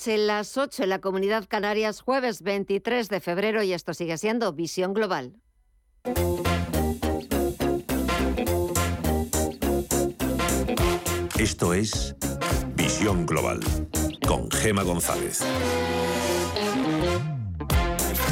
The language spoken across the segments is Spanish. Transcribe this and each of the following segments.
noche, las 8 en la Comunidad Canarias, jueves 23 de febrero, y esto sigue siendo Visión Global. Esto es Visión Global con Gema González.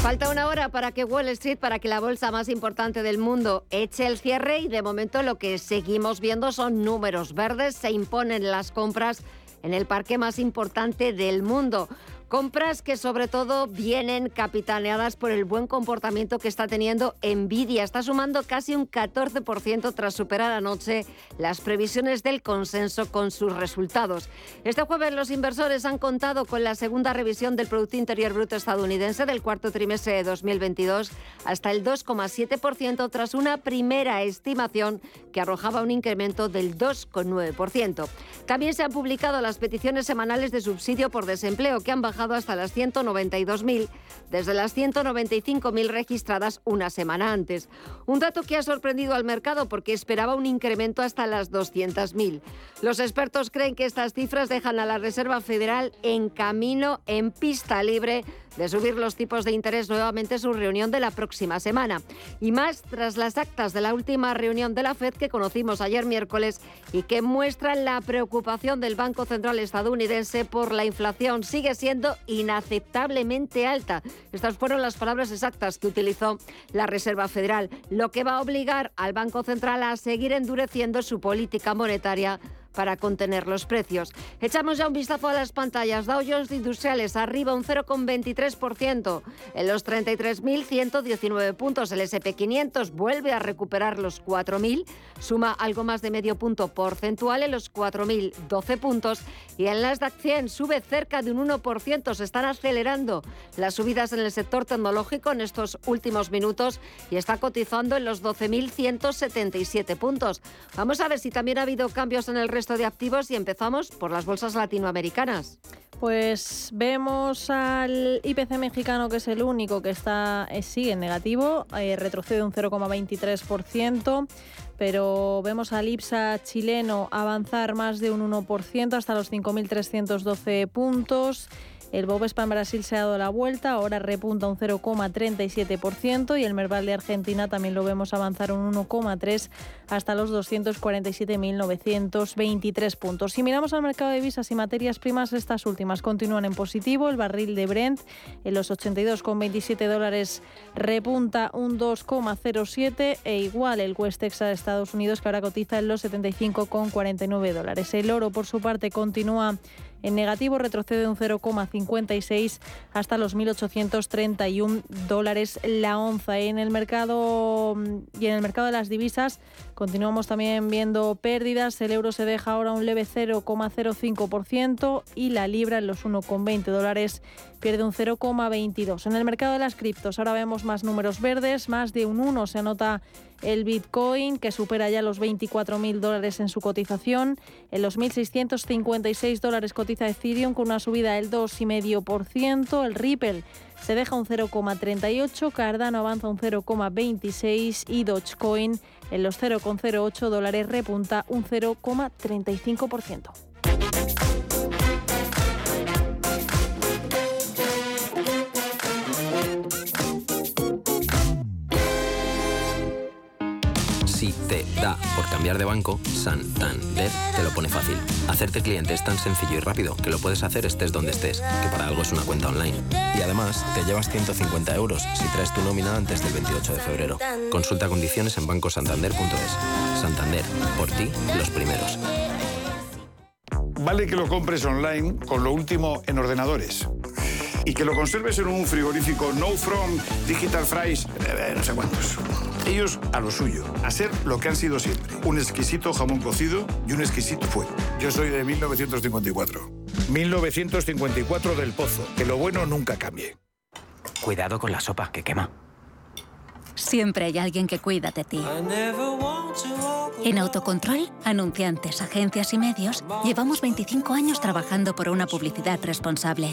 Falta una hora para que Wall Street, para que la bolsa más importante del mundo eche el cierre y de momento lo que seguimos viendo son números verdes, se imponen las compras en el parque más importante del mundo. Compras que sobre todo vienen capitaneadas por el buen comportamiento que está teniendo Nvidia. Está sumando casi un 14% tras superar anoche las previsiones del consenso con sus resultados. Este jueves los inversores han contado con la segunda revisión del Producto Interior Bruto estadounidense del cuarto trimestre de 2022 hasta el 2,7% tras una primera estimación que arrojaba un incremento del 2,9%. También se han publicado las peticiones semanales de subsidio por desempleo que han bajado hasta las 192.000, desde las 195.000 registradas una semana antes. Un dato que ha sorprendido al mercado porque esperaba un incremento hasta las 200.000. Los expertos creen que estas cifras dejan a la Reserva Federal en camino, en pista libre de subir los tipos de interés nuevamente en su reunión de la próxima semana. Y más tras las actas de la última reunión de la Fed que conocimos ayer miércoles y que muestran la preocupación del Banco Central estadounidense por la inflación. Sigue siendo inaceptablemente alta. Estas fueron las palabras exactas que utilizó la Reserva Federal, lo que va a obligar al Banco Central a seguir endureciendo su política monetaria para contener los precios. Echamos ya un vistazo a las pantallas. Dow Jones Industriales arriba un 0,23% en los 33.119 puntos. El SP500 vuelve a recuperar los 4.000, suma algo más de medio punto porcentual en los 4.012 puntos y en las DAX 100 sube cerca de un 1%. Se están acelerando las subidas en el sector tecnológico en estos últimos minutos y está cotizando en los 12.177 puntos. Vamos a ver si también ha habido cambios en el resto de activos y empezamos por las bolsas latinoamericanas. Pues vemos al IPC mexicano, que es el único que está eh, sigue en negativo, eh, retrocede un 0,23%, pero vemos al IPSA chileno avanzar más de un 1% hasta los 5.312 puntos. El Bovespa en Brasil se ha dado la vuelta, ahora repunta un 0,37% y el Merval de Argentina también lo vemos avanzar un 1,3 hasta los 247.923 puntos. Si miramos al mercado de visas y materias primas, estas últimas continúan en positivo. El barril de Brent en los 82,27 dólares repunta un 2,07 e igual el West Texas de Estados Unidos que ahora cotiza en los 75,49 dólares. El oro por su parte continúa en negativo retrocede un 0,56 hasta los 1.831 dólares la onza. En el mercado y en el mercado de las divisas continuamos también viendo pérdidas. El euro se deja ahora un leve 0,05% y la libra en los 1,20 dólares pierde un 0,22. En el mercado de las criptos ahora vemos más números verdes, más de un 1 se anota el Bitcoin, que supera ya los 24.000 dólares en su cotización. En los 1.656 dólares cotiza Ethereum con una subida del 2,5%. El Ripple se deja un 0,38, Cardano avanza un 0,26 y Dogecoin en los 0,08 dólares repunta un 0,35%. Da por cambiar de banco, Santander te lo pone fácil. Hacerte cliente es tan sencillo y rápido que lo puedes hacer estés donde estés, que para algo es una cuenta online. Y además, te llevas 150 euros si traes tu nómina antes del 28 de febrero. Consulta condiciones en bancosantander.es. Santander, por ti, los primeros. Vale que lo compres online con lo último en ordenadores y que lo conserves en un frigorífico No From Digital Fries, eh, no sé cuántos. Ellos a lo suyo, a ser lo que han sido siempre. Un exquisito jamón cocido y un exquisito fuego. Yo soy de 1954. 1954 del Pozo. Que lo bueno nunca cambie. Cuidado con la sopa, que quema. Siempre hay alguien que cuida de ti. En Autocontrol, anunciantes, agencias y medios, llevamos 25 años trabajando por una publicidad responsable.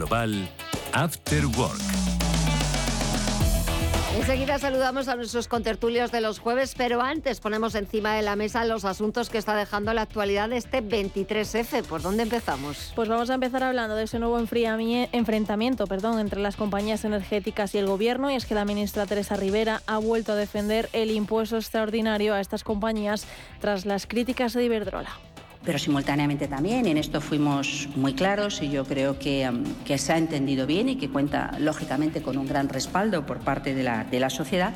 Global, After Work. Enseguida saludamos a nuestros contertulios de los jueves, pero antes ponemos encima de la mesa los asuntos que está dejando la actualidad de este 23F. ¿Por dónde empezamos? Pues vamos a empezar hablando de ese nuevo enfrentamiento perdón, entre las compañías energéticas y el gobierno. Y es que la ministra Teresa Rivera ha vuelto a defender el impuesto extraordinario a estas compañías tras las críticas de Iberdrola pero simultáneamente también, en esto fuimos muy claros y yo creo que, um, que, se ha entendido bien y que cuenta lógicamente con un gran respaldo por parte de la, de la sociedad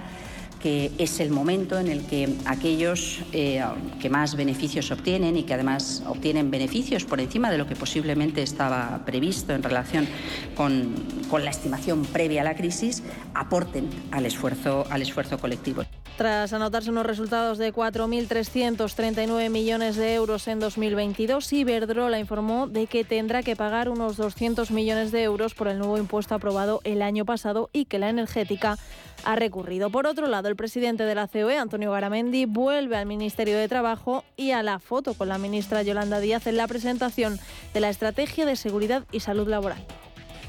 que es el momento en el que aquellos eh, que más beneficios obtienen y que además obtienen beneficios por encima de lo que posiblemente estaba previsto en relación con, con la estimación previa a la crisis, aporten al esfuerzo, al esfuerzo colectivo. Tras anotarse unos resultados de 4.339 millones de euros en 2022, Iberdrola informó de que tendrá que pagar unos 200 millones de euros por el nuevo impuesto aprobado el año pasado y que la energética ha recurrido. Por otro lado, el presidente de la COE, Antonio Garamendi, vuelve al Ministerio de Trabajo y a la foto con la ministra Yolanda Díaz en la presentación de la Estrategia de Seguridad y Salud Laboral.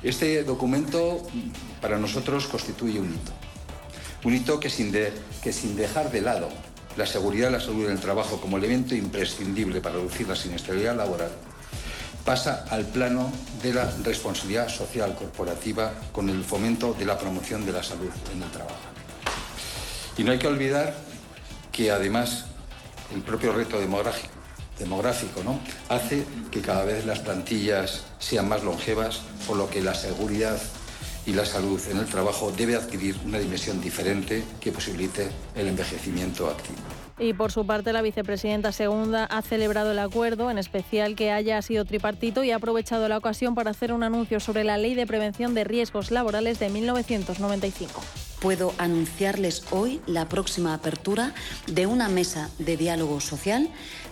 Este documento para nosotros constituye un hito un hito que sin, que sin dejar de lado la seguridad y la salud en el trabajo como elemento imprescindible para reducir la siniestralidad laboral, pasa al plano de la responsabilidad social corporativa con el fomento de la promoción de la salud en el trabajo. Y no hay que olvidar que además el propio reto demográfico, ¿no? hace que cada vez las plantillas sean más longevas, por lo que la seguridad y la salud en el trabajo debe adquirir una dimensión diferente que posibilite el envejecimiento activo. Y por su parte, la vicepresidenta segunda ha celebrado el acuerdo, en especial que haya sido tripartito, y ha aprovechado la ocasión para hacer un anuncio sobre la Ley de Prevención de Riesgos Laborales de 1995 puedo anunciarles hoy la próxima apertura de una mesa de diálogo social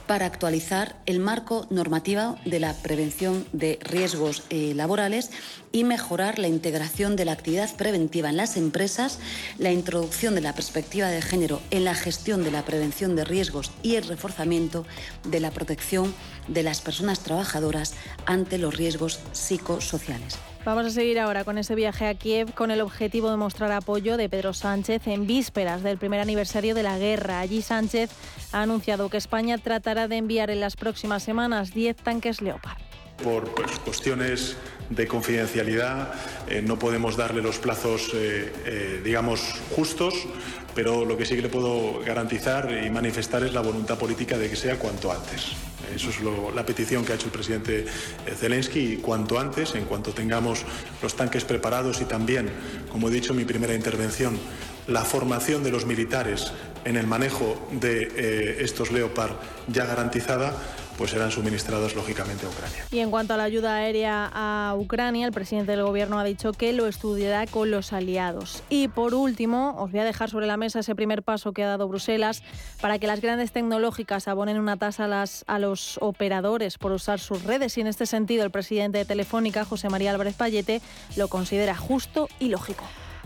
para actualizar el marco normativo de la prevención de riesgos eh, laborales y mejorar la integración de la actividad preventiva en las empresas, la introducción de la perspectiva de género en la gestión de la prevención de riesgos y el reforzamiento de la protección de las personas trabajadoras ante los riesgos psicosociales. Vamos a seguir ahora con ese viaje a Kiev con el objetivo de mostrar apoyo de Pedro Sánchez en vísperas del primer aniversario de la guerra. Allí Sánchez ha anunciado que España tratará de enviar en las próximas semanas 10 tanques Leopard. Por pues, cuestiones de confidencialidad eh, no podemos darle los plazos, eh, eh, digamos, justos, pero lo que sí que le puedo garantizar y manifestar es la voluntad política de que sea cuanto antes. Eso es la petición que ha hecho el presidente Zelensky y cuanto antes, en cuanto tengamos los tanques preparados y también, como he dicho en mi primera intervención, la formación de los militares en el manejo de estos Leopard ya garantizada, pues serán suministrados lógicamente a Ucrania. Y en cuanto a la ayuda aérea a Ucrania, el presidente del gobierno ha dicho que lo estudiará con los aliados. Y por último, os voy a dejar sobre la mesa ese primer paso que ha dado Bruselas para que las grandes tecnológicas abonen una tasa a, las, a los operadores por usar sus redes. Y en este sentido, el presidente de Telefónica, José María Álvarez Payete, lo considera justo y lógico.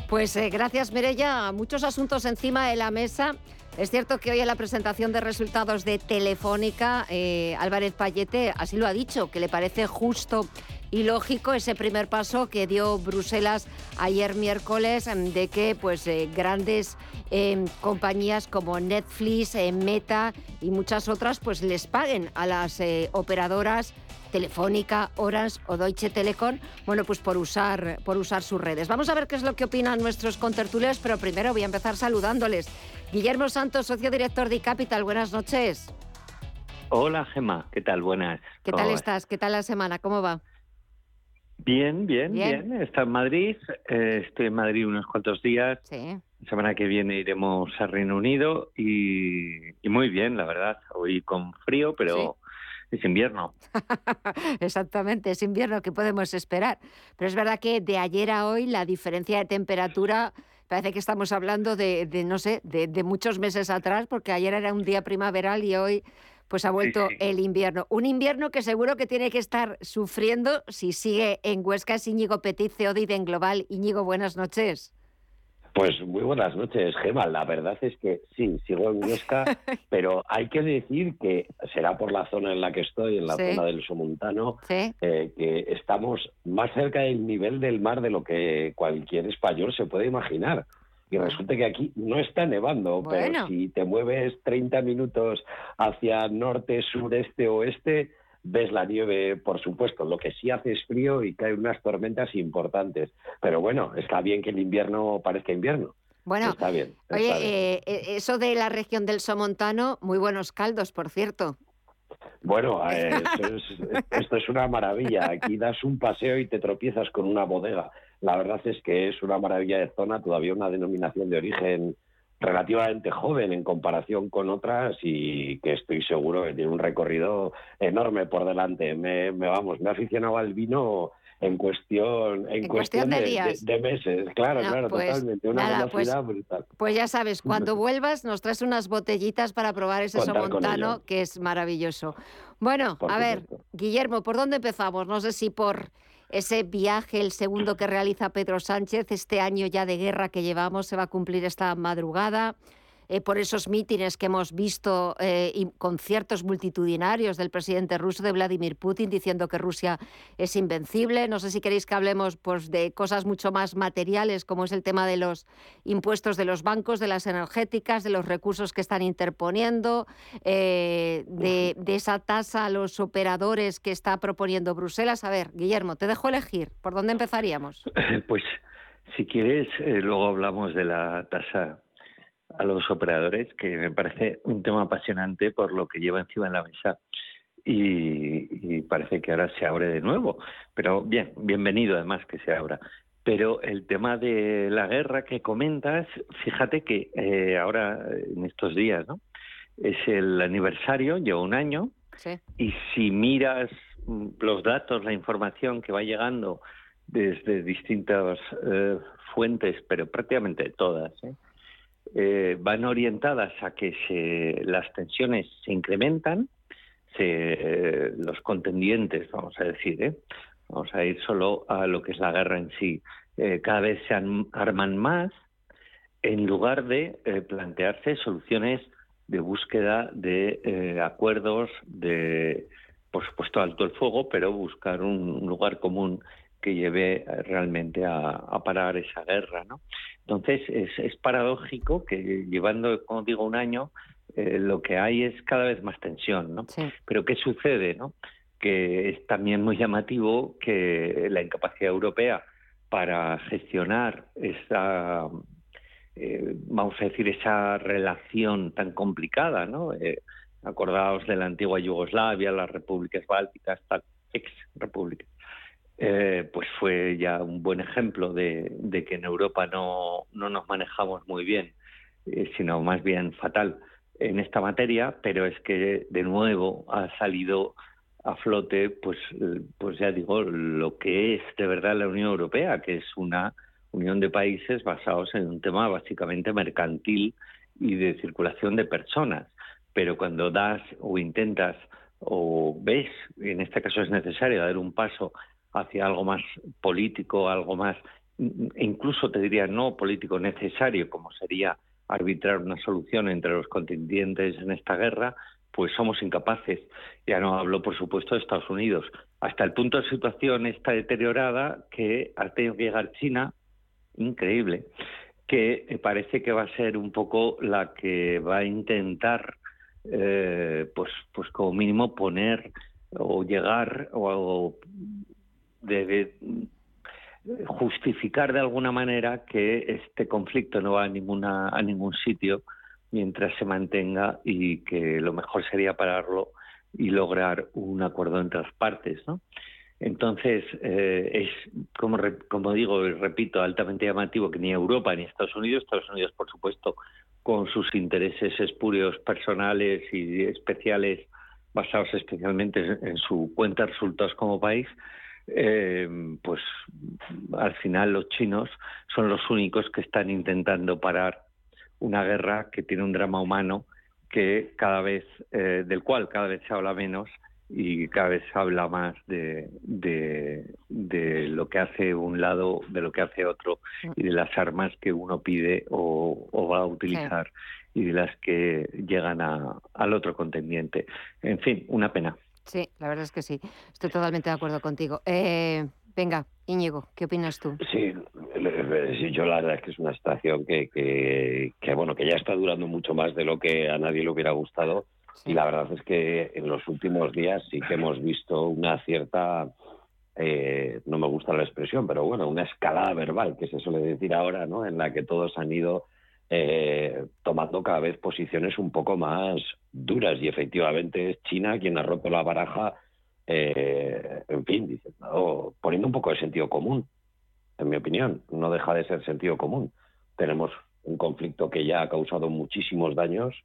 Pues eh, gracias, Mirella. Muchos asuntos encima de la mesa. Es cierto que hoy en la presentación de resultados de Telefónica, eh, Álvarez Payete así lo ha dicho, que le parece justo y lógico ese primer paso que dio Bruselas ayer miércoles em, de que pues eh, grandes em, compañías como Netflix, eh, Meta y muchas otras pues les paguen a las operadoras Telefónica, Orange o Deutsche Telekom, bueno, pues por usar, por usar sus redes. Vamos a ver qué es lo que opinan nuestros contertulios, pero primero voy a empezar saludándoles. Guillermo Santos, socio director de Capital, buenas noches. Hola Gema, ¿qué tal? Buenas. ¿Qué tal estás? ¿Qué tal la semana? ¿Cómo va? Bien, bien, bien. Está en Madrid, eh, estoy en Madrid unos cuantos días. Sí. La semana que viene iremos a Reino Unido y, muy bien, la verdad. Hoy con frío, pero es invierno. Exactamente, es invierno, ¿qué podemos esperar? Pero es verdad que de ayer a hoy la diferencia de temperatura parece que estamos hablando de, no sé, de, muchos meses atrás, porque ayer era un día primaveral y hoy pues ha vuelto el invierno. Un invierno que seguro que tiene que estar sufriendo si sigue en Huesca. Es Íñigo Petit, CODI en Global. Íñigo, buenas noches. Pues muy buenas noches, Gema. La verdad es que sí, sigo en Huesca, pero hay que decir que será por la zona en la que estoy, en la zona del Somontano, eh, que estamos más cerca del nivel del mar de lo que cualquier español se puede imaginar. Y resulta que aquí no está nevando, pero si te mueves 30 minutos hacia norte, sureste, oeste, ves la nieve, por supuesto. Lo que sí hace es frío y caen unas tormentas importantes. Pero bueno, está bien que el invierno parezca invierno. Bueno, está bien. oye, eh, eh, eso de la región del Somontano, muy buenos caldos, por cierto. Bueno, eh, esto, es, una maravilla. Aquí das un paseo y te tropiezas con una bodega. La verdad es que es una maravilla de zona, todavía una denominación de origen relativamente joven en comparación con otras y que estoy seguro que tiene un recorrido enorme por delante. Me, vamos, me he aficionado al vino en cuestión en, cuestión, de, días. De, meses. Claro claro pues totalmente una pues, brutal. pues ya sabes cuando vuelvas nos traes unas botellitas para probar ese somontano que es maravilloso. Bueno a ver Guillermo por dónde empezamos no sé si por ese viaje, el segundo que realiza Pedro Sánchez, este año ya de guerra que llevamos, se va a cumplir esta madrugada. Eh, por esos mítines que hemos visto eh, y conciertos multitudinarios del presidente ruso, de Vladimir Putin, diciendo que Rusia es invencible. No sé si queréis que hablemos pues, de cosas mucho más materiales, como es el tema de los impuestos de los bancos, de las energéticas, de los recursos que están interponiendo, eh, de, de esa tasa a los operadores que está proponiendo Bruselas. A ver, Guillermo, te dejo elegir. ¿Por dónde empezaríamos? Pues si quieres, luego hablamos de la tasa a los operadores, que me parece un tema apasionante por lo que lleva encima de la mesa. Y, parece que ahora se abre de nuevo. Pero bien, bienvenido además que se abra. Pero el tema de la guerra que comentas, fíjate que eh, ahora, en estos días, ¿no? Es el aniversario, lleva un año, y si miras los datos, la información que va llegando desde distintas eh, fuentes, pero prácticamente todas, ¿eh? Eh, van orientadas a que se, las tensiones se incrementan, se, los contendientes, vamos a decir, ¿eh? vamos a ir solo a lo que es la guerra en sí, eh, cada vez se arman más en lugar de plantearse soluciones de búsqueda de acuerdos, de, por supuesto, alto el fuego, pero buscar un lugar común que lleve eh, realmente a, parar esa guerra. ¿no? Entonces, es, paradójico que llevando, como digo, un año, eh, lo que hay es cada vez más tensión. ¿no? Pero ¿qué sucede? ¿no? Que es también muy llamativo que la incapacidad europea para gestionar esa, eh, vamos a decir, esa relación tan complicada, ¿no? acordaos de la antigua Yugoslavia, las repúblicas bálticas, ex repúblicas eh, pues fue ya un buen ejemplo de, que en Europa no, no, nos manejamos muy bien, eh, sino más bien fatal en esta materia, pero es que de nuevo ha salido a flote, pues, pues ya digo, lo que es de verdad la Unión Europea, que es una unión de países basados en un tema básicamente mercantil y de circulación de personas. Pero cuando das o intentas o ves, en este caso es necesario dar un paso hacia algo más político, algo más, incluso te diría no político necesario, como sería arbitrar una solución entre los contendientes en esta guerra, pues somos incapaces. Ya no hablo, por supuesto, de Estados Unidos. Hasta el punto de situación está deteriorada que ha tenido que llegar China, increíble, que parece que va a ser un poco la que va a intentar, eh, pues, pues como mínimo poner o llegar o de, justificar de alguna manera que este conflicto no va a ninguna a ningún sitio mientras se mantenga y que lo mejor sería pararlo y lograr un acuerdo entre las partes, ¿no? Entonces, eh, es, como, como digo y repito, altamente llamativo que ni Europa ni Estados Unidos, Estados Unidos, por supuesto, con sus intereses espurios personales y especiales basados especialmente en su cuenta de resultados como país, eh, pues al final los chinos son los únicos que están intentando parar una guerra que tiene un drama humano que cada vez eh, del cual cada vez se habla menos y cada vez se habla más de, de, lo que hace un lado, de lo que hace otro y de las armas que uno pide o, va a utilizar y de las que llegan a, al otro contendiente. En fin, una pena. Sí, la verdad es que sí. Estoy totalmente de acuerdo contigo. Eh, venga, Íñigo, ¿qué opinas tú? Sí, yo la verdad es que es una situación que, que, que, bueno, que ya está durando mucho más de lo que a nadie le hubiera gustado y la verdad es que en los últimos días sí que hemos visto una cierta, eh, no me gusta la expresión, pero bueno, una escalada verbal, que se suele decir ahora, ¿no? En la que todos han ido eh, tomando cada vez posiciones un poco más duras y efectivamente es China quien ha roto la baraja, eh, en fin, poniendo un poco de sentido común, en mi opinión, no deja de ser sentido común. Tenemos un conflicto que ya ha causado muchísimos daños,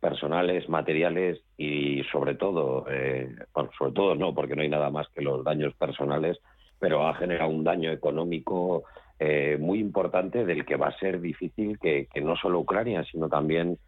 personales, materiales y sobre todo, eh, sobre todo no, porque no hay nada más que los daños personales, pero ha generado un daño económico eh, muy importante del que va a ser difícil que, no solo Ucrania, sino también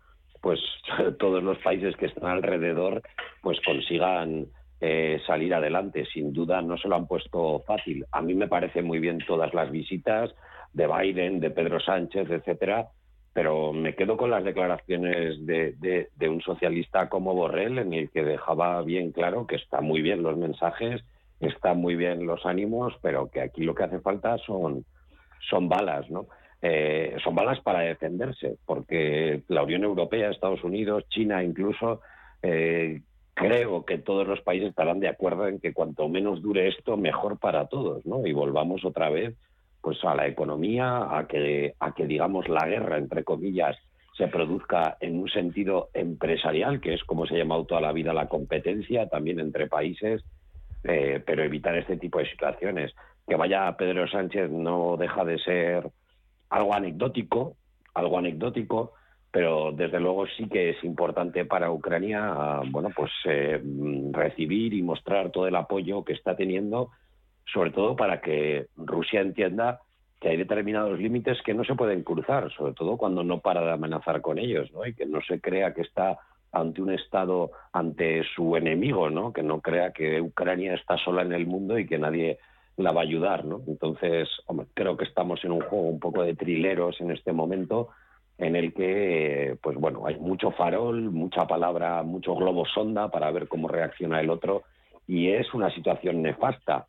pues todos los países que están alrededor pues consigan eh, salir adelante. Sin duda no se lo han puesto fácil. A mí me parece muy bien todas las visitas de Biden, de Pedro Sánchez, etcétera, pero me quedo con las declaraciones de, un socialista como Borrell, en el que dejaba bien claro que está muy bien los mensajes, están muy bien los ánimos, pero que aquí lo que hace falta son, son balas, ¿no? Eh, son balas para defenderse, porque la Unión Europea, Estados Unidos, China incluso, eh, creo que todos los países estarán de acuerdo en que cuanto menos dure esto, mejor para todos, ¿no? Y volvamos otra vez pues a la economía, a que, a que digamos la guerra, entre comillas, se produzca en un sentido empresarial, que es como se ha llamado toda la vida la competencia, también entre países, eh, pero evitar este tipo de situaciones. Que vaya Pedro Sánchez no deja de ser algo anecdótico, algo anecdótico, pero desde luego sí que es importante para Ucrania, bueno, pues eh, recibir y mostrar todo el apoyo que está teniendo sobre todo para que Rusia entienda que hay determinados límites que no se pueden cruzar, sobre todo cuando no para de amenazar con ellos, ¿no? Y que no se crea que está ante un Estado, ante su enemigo, ¿no? Que no crea que Ucrania está sola en el mundo y que nadie la va a ayudar, ¿no? Entonces, creo que estamos en un juego un poco de trileros en este momento en el que, pues bueno, hay mucho farol, mucha palabra, mucho globo sonda para ver cómo reacciona el otro y es una situación nefasta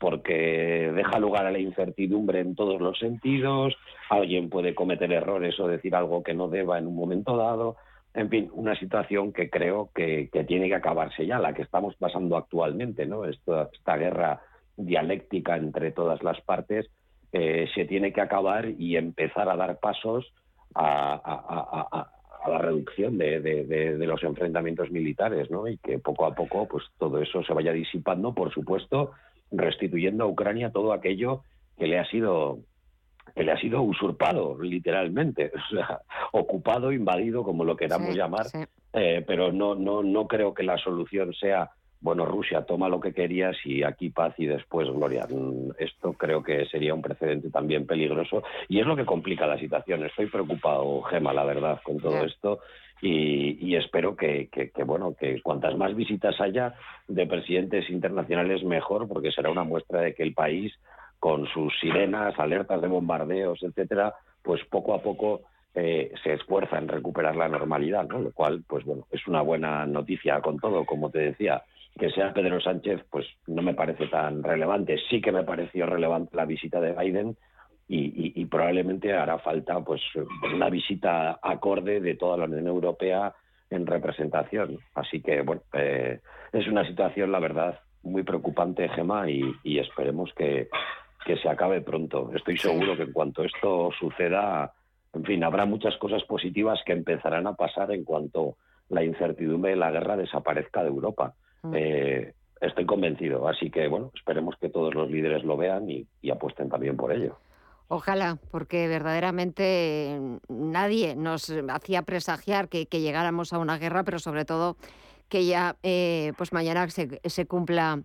porque deja lugar a la incertidumbre en todos los sentidos, alguien puede cometer errores o decir algo que no deba en un momento dado, en fin, una situación que creo que, tiene que acabarse ya, la que estamos pasando actualmente, ¿no? Esta, esta guerra dialéctica entre todas las partes eh, se tiene que acabar y empezar a dar pasos a, la reducción de, de, los enfrentamientos militares, ¿no? Y que poco a poco, pues todo eso se vaya disipando, por supuesto, restituyendo a Ucrania todo aquello que le ha sido que le ha sido usurpado literalmente, o sea, ocupado, invadido, como lo queramos llamar, eh, pero no, no, no creo que la solución sea bueno, Rusia toma lo que querías y aquí paz y después gloria. Mm, esto creo que sería un precedente también peligroso y es lo que complica la situación. Estoy preocupado, Gema, la verdad, con todo esto y, espero que, bueno, que cuantas más visitas haya de presidentes internacionales mejor, porque será una muestra de que el país, con sus sirenas, alertas de bombardeos, etcétera, pues poco a poco eh, se esfuerza en recuperar la normalidad, ¿no? Lo cual, pues bueno, es una buena noticia con todo, como te decía que sea Pedro Sánchez, pues no me parece tan relevante. Sí que me pareció relevante la visita de Biden y, probablemente hará falta pues una visita acorde de toda la Unión Europea en representación. Así que, bueno, eh, es una situación, la verdad, muy preocupante, Gema, y, esperemos que, que se acabe pronto. Estoy seguro que en cuanto esto suceda, en fin, habrá muchas cosas positivas que empezarán a pasar en cuanto la incertidumbre de la guerra desaparezca de Europa. Mm. Eh, estoy convencido. Así que, bueno, esperemos que todos los líderes lo vean y, apuesten también por ello. Ojalá, porque verdaderamente nadie nos hacía presagiar que, llegáramos a una guerra, pero sobre todo que ya eh, pues mañana se, se cumpla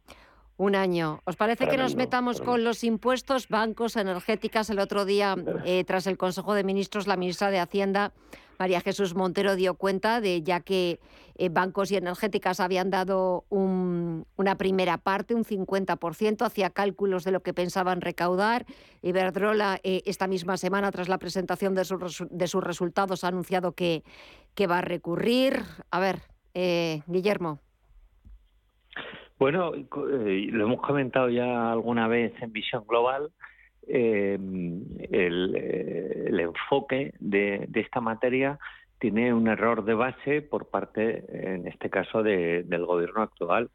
un año. ¿Os parece que nos metamos con los impuestos, bancos, energéticas? El otro día, eh, tras el Consejo de Ministros, la ministra de Hacienda, María Jesús Montero, dio cuenta de ya que eh, bancos y energéticas habían dado una primera parte, un 50%, hacía cálculos de lo que pensaban recaudar. Iberdrola, eh, esta misma semana, tras la presentación de, de sus resultados, ha anunciado que, va a recurrir. A ver, Guillermo. Bueno, eh, lo hemos comentado ya alguna vez en Visión Global. Eh, eh, el, enfoque de, esta materia tiene un error de base por parte, en este caso, del gobierno actual,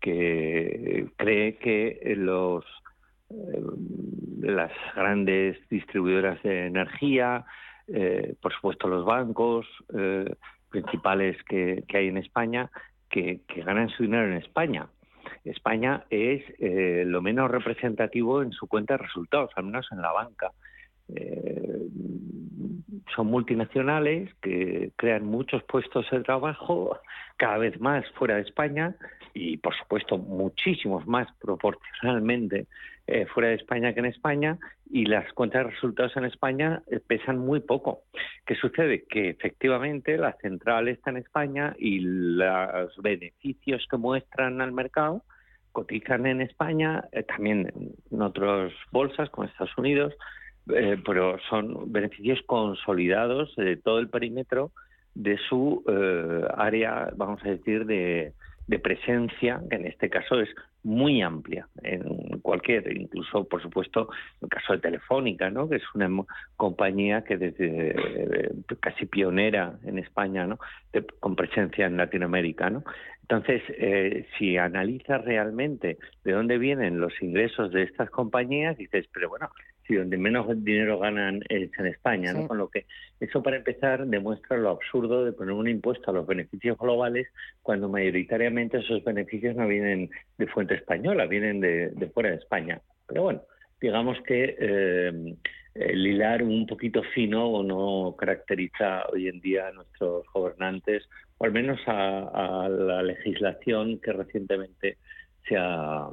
que cree que los las grandes distribuidoras de energía, por supuesto los bancos principales que, hay en España, que ganan su dinero en España España es eh, lo menos representativo en su cuenta de resultados, al menos en la banca. Eh, son multinacionales que crean muchos puestos de trabajo, cada vez más fuera de España y, por supuesto, muchísimos más proporcionalmente eh, fuera de España que en España y las cuentas de resultados en España pesan muy poco. ¿Qué sucede? Que efectivamente la central está en España y los beneficios que muestran al mercado cotizan en España, eh, también en otras bolsas como Estados Unidos, eh, pero son beneficios consolidados de todo el perímetro de su eh, área, vamos a decir, de, de presencia, que en este caso es muy amplia en cualquier, incluso por supuesto en el caso de Telefónica, ¿no? que es una compañía que desde eh, casi pionera en España, ¿no? con presencia en Latinoamérica, ¿no? Entonces, eh, si analizas realmente de dónde vienen los ingresos de estas compañías, dices, pero bueno, si donde menos dinero ganan es en España, ¿no? Con lo que eso para empezar demuestra lo absurdo de poner un impuesto a los beneficios globales cuando mayoritariamente esos beneficios no vienen de fuente española, vienen de, fuera de España. Pero bueno, digamos que eh, el hilar un poquito fino no caracteriza hoy en día a nuestros gobernantes, o al menos a, la legislación que recientemente se ha,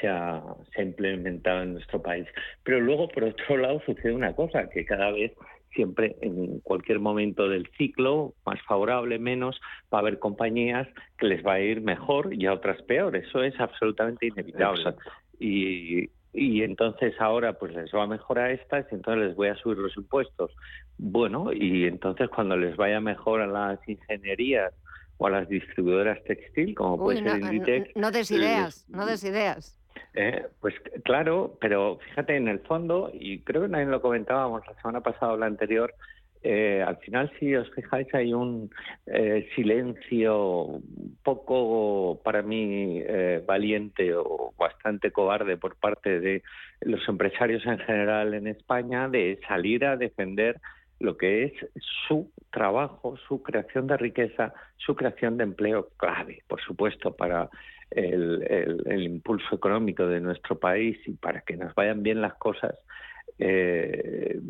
se ha, se ha, implementado en nuestro país. Pero luego, por otro lado, sucede una cosa, que cada vez, siempre, en cualquier momento del ciclo, más favorable, menos, va a haber compañías que les va a ir mejor y a otras peor. Eso es absolutamente inevitable. Y, y entonces ahora pues les va a mejorar a estas y entonces les voy a subir los impuestos. Bueno, y entonces cuando les vaya mejor a las ingenierías o a las distribuidoras textil, como puede ser Inditex... No, des ideas, no des ideas. Eh, pues claro, pero fíjate en el fondo, y creo que también lo comentábamos la semana pasada o la anterior, eh, al final, si os fijáis, hay un eh, silencio poco, para mí, eh, valiente o bastante cobarde por parte de los empresarios en general en España de salir a defender lo que es su trabajo, su creación de riqueza, su creación de empleo clave, por supuesto, para el impulso económico de nuestro país y para que nos vayan bien las cosas eh,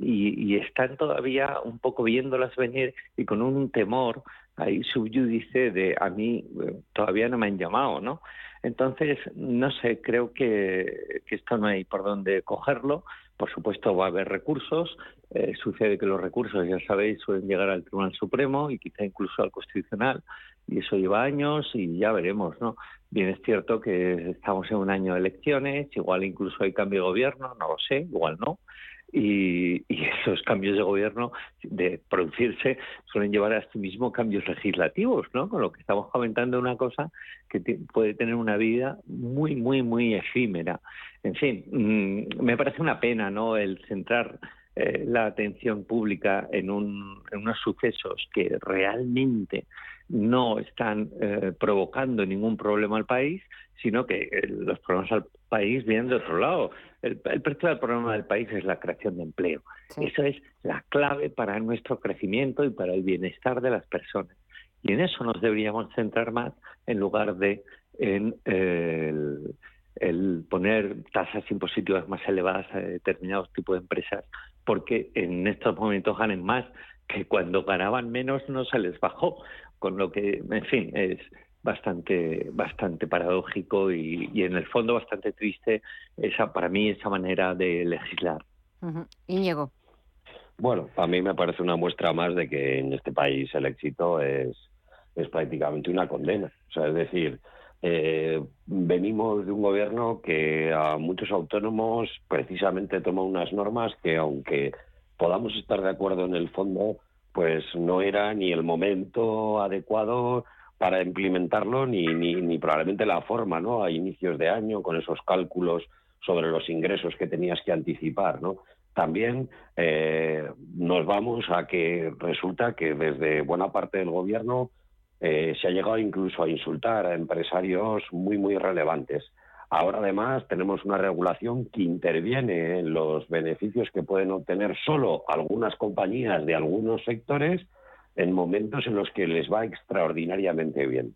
y, están todavía un poco viéndolas venir y con un temor ahí subyúdice de a mí eh, todavía no me han llamado, ¿no? Entonces, no sé, creo que, que esto no hay por dónde cogerlo. Por supuesto, va a haber recursos. Eh, sucede que los recursos, ya sabéis, suelen llegar al Tribunal Supremo y quizá incluso al Constitucional. Y eso lleva años y ya veremos, ¿no? Bien, es cierto que estamos en un año de elecciones, igual incluso hay cambio de gobierno, no lo sé, igual no. Y, esos cambios de gobierno, de producirse, suelen llevar a sí mismo cambios legislativos, ¿no? Con lo que estamos comentando una cosa que puede tener una vida muy, muy, muy efímera. En fin, mm, me parece una pena, ¿no? El centrar eh, la atención pública en, un, en unos sucesos que realmente no están eh, provocando ningún problema al país, sino que eh, los problemas al país vienen de otro lado. El, el principal problema del país es la creación de empleo. Eso es la clave para nuestro crecimiento y para el bienestar de las personas. Y en eso nos deberíamos centrar más en lugar de en el, el poner tasas impositivas más elevadas a determinados tipos de empresas porque en estos momentos ganen más que cuando ganaban menos no se les bajó, con lo que, en fin, es bastante bastante paradójico y, en el fondo bastante triste esa para mí esa manera de legislar. Íñigo. Bueno, a mí me parece una muestra más de que en este país el éxito es, es prácticamente una condena. O sea, es decir, eh, venimos de un gobierno que a muchos autónomos precisamente toma unas normas que, aunque podamos estar de acuerdo en el fondo, pues no era ni el momento adecuado para implementarlo ni, ni, ni probablemente la forma, ¿no? A inicios de año, con esos cálculos sobre los ingresos que tenías que anticipar, ¿no? También eh, nos vamos a que resulta que desde buena parte del gobierno eh, se ha llegado incluso a insultar a empresarios muy, muy relevantes. Ahora además tenemos una regulación que interviene en los beneficios que pueden obtener solo algunas compañías de algunos sectores en momentos en los que les va extraordinariamente bien.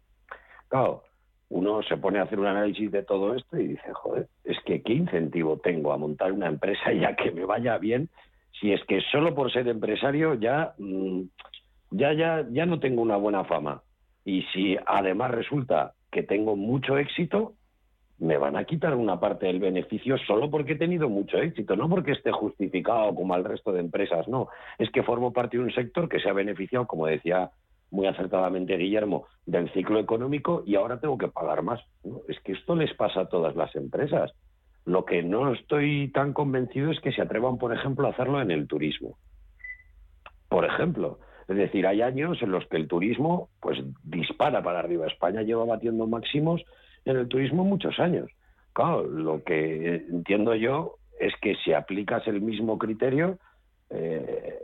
Claro, uno se pone a hacer un análisis de todo esto y dice, joder, es que qué incentivo tengo a montar una empresa ya que me vaya bien, si es que solo por ser empresario ya, mm, ya, ya, ya no tengo una buena fama. Y si además resulta que tengo mucho éxito, me van a quitar una parte del beneficio solo porque he tenido mucho éxito, no porque esté justificado como al resto de empresas, no. Es que formo parte de un sector que se ha beneficiado, como decía muy acertadamente Guillermo, del ciclo económico y ahora tengo que pagar más. es que esto les pasa a todas las empresas. Lo que no estoy tan convencido es que se atrevan, por ejemplo, a hacerlo en el turismo. Por ejemplo, es decir, hay años en los que el turismo pues dispara para arriba. España lleva batiendo máximos en el turismo muchos años. Claro, lo que entiendo yo es que si aplicas el mismo criterio, eh,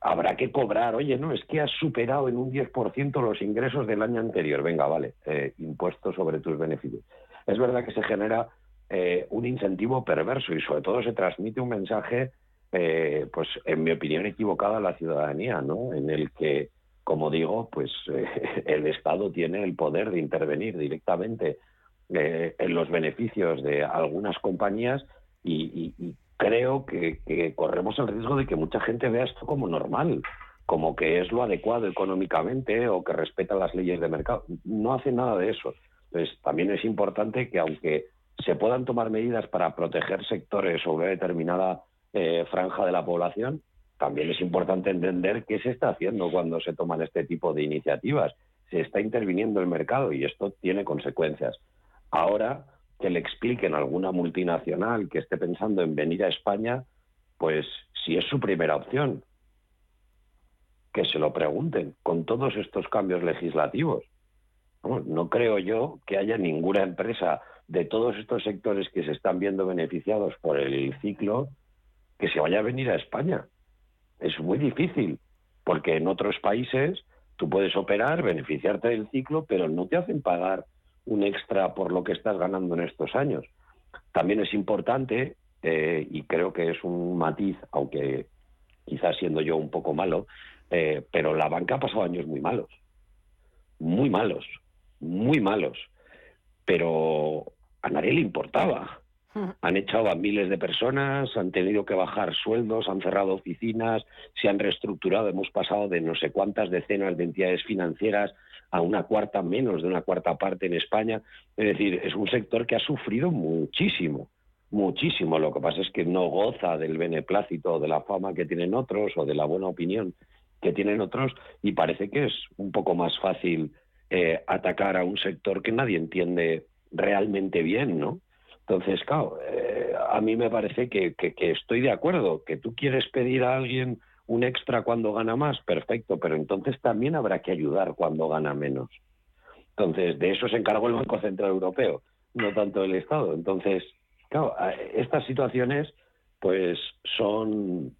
habrá que cobrar. Oye, no, es que has superado en un 10% los ingresos del año anterior. Venga, vale, eh, impuesto sobre tus beneficios. Es verdad que se genera eh, un incentivo perverso y sobre todo se transmite un mensaje, pues en mi opinión, equivocado a la ciudadanía, ¿no? En el que, como digo, pues el Estado tiene el poder de intervenir directamente eh, en los beneficios de algunas compañías y, creo que, corremos el riesgo de que mucha gente vea esto como normal, como que es lo adecuado económicamente o que respeta las leyes de mercado. No hace nada de eso. Entonces, también es importante que aunque se puedan tomar medidas para proteger sectores o una determinada eh, franja de la población, también es importante entender qué se está haciendo cuando se toman este tipo de iniciativas. Se está interviniendo el mercado y esto tiene consecuencias. Ahora que le expliquen a alguna multinacional que esté pensando en venir a España, pues si es su primera opción, que se lo pregunten con todos estos cambios legislativos. No, creo yo que haya ninguna empresa de todos estos sectores que se están viendo beneficiados por el ciclo que se vaya a venir a España. Es muy difícil, porque en otros países tú puedes operar, beneficiarte del ciclo, pero no te hacen pagar un extra por lo que estás ganando en estos años. También es importante, eh, y creo que es un matiz, aunque quizás siendo yo un poco malo, eh, pero la banca ha pasado años muy malos, muy malos, muy malos, pero a nadie le importaba. Han echado a miles de personas, han tenido que bajar sueldos, han cerrado oficinas, se han reestructurado, hemos pasado de no sé cuántas decenas de entidades financieras a una cuarta, menos de una cuarta parte en España. Es decir, es un sector que ha sufrido muchísimo, muchísimo. Lo que pasa es que no goza del beneplácito, de la fama que tienen otros o de la buena opinión que tienen otros y parece que es un poco más fácil eh, atacar a un sector que nadie entiende realmente bien, ¿no? Entonces, claro, eh, a mí me parece que, que, estoy de acuerdo, que tú quieres pedir a alguien un extra cuando gana más, perfecto, pero entonces también habrá que ayudar cuando gana menos. Entonces, de eso se encargó el Banco Central Europeo, no tanto el Estado. Entonces, claro, estas situaciones pues son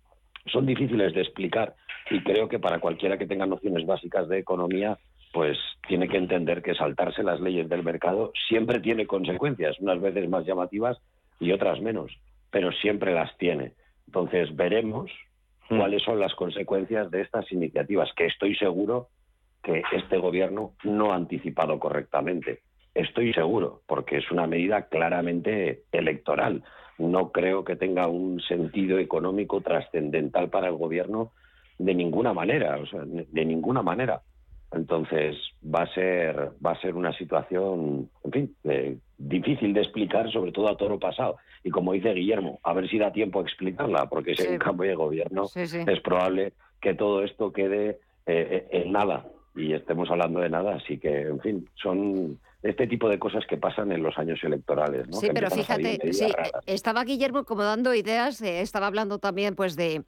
difíciles de explicar y creo que para cualquiera que tenga nociones básicas de economía, pues tiene que entender que saltarse las leyes del mercado siempre tiene consecuencias, unas veces más llamativas y otras menos, pero siempre las tiene. Entonces veremos Mm. cuáles son las consecuencias de estas iniciativas, que estoy seguro que este gobierno no ha anticipado correctamente. Estoy seguro, porque es una medida claramente electoral. No creo que tenga un sentido económico trascendental para el gobierno de ninguna manera, o sea, de ninguna manera. Entonces va a ser va a ser una situación, en fin, difícil de explicar, sobre todo a toro pasado. Y como dice Guillermo, a ver si da tiempo a explicarla, porque si hay un cambio de gobierno es probable que todo esto quede eh, en nada y estemos hablando de nada. Así que, en fin, son este tipo de cosas que pasan en los años electorales. ¿no? Sí, pero fíjate, sí, estaba Guillermo como dando ideas, eh, estaba hablando también pues de,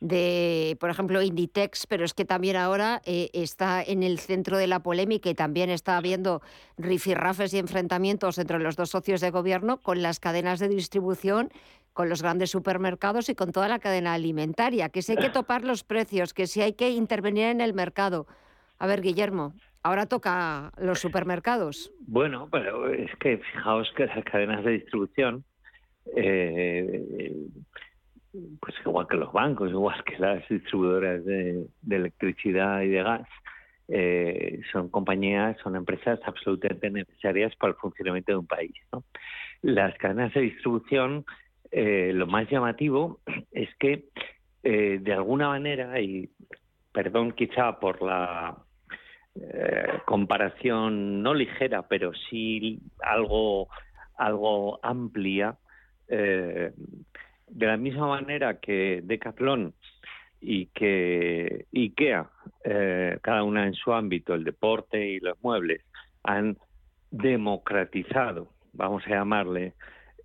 de, por ejemplo, Inditex, pero es que también ahora eh, está en el centro de la polémica y también está habiendo rifirrafes y enfrentamientos entre los dos socios de gobierno con las cadenas de distribución con los grandes supermercados y con toda la cadena alimentaria, que si hay que topar los precios, que si hay que intervenir en el mercado. A ver, Guillermo, ahora toca los supermercados. Bueno, pero es que fijaos que las cadenas de distribución, eh, pues igual que los bancos, igual que las distribuidoras de, electricidad y de gas, eh, son compañías, son empresas absolutamente necesarias para el funcionamiento de un país. Las cadenas de distribución, eh, lo más llamativo es que de alguna manera, y perdón quizá por la eh, comparación no ligera, pero sí algo, algo amplia, eh, de la misma manera que Decathlon y que IKEA, eh, cada una en su ámbito, el deporte y los muebles, han democratizado, vamos a llamarle,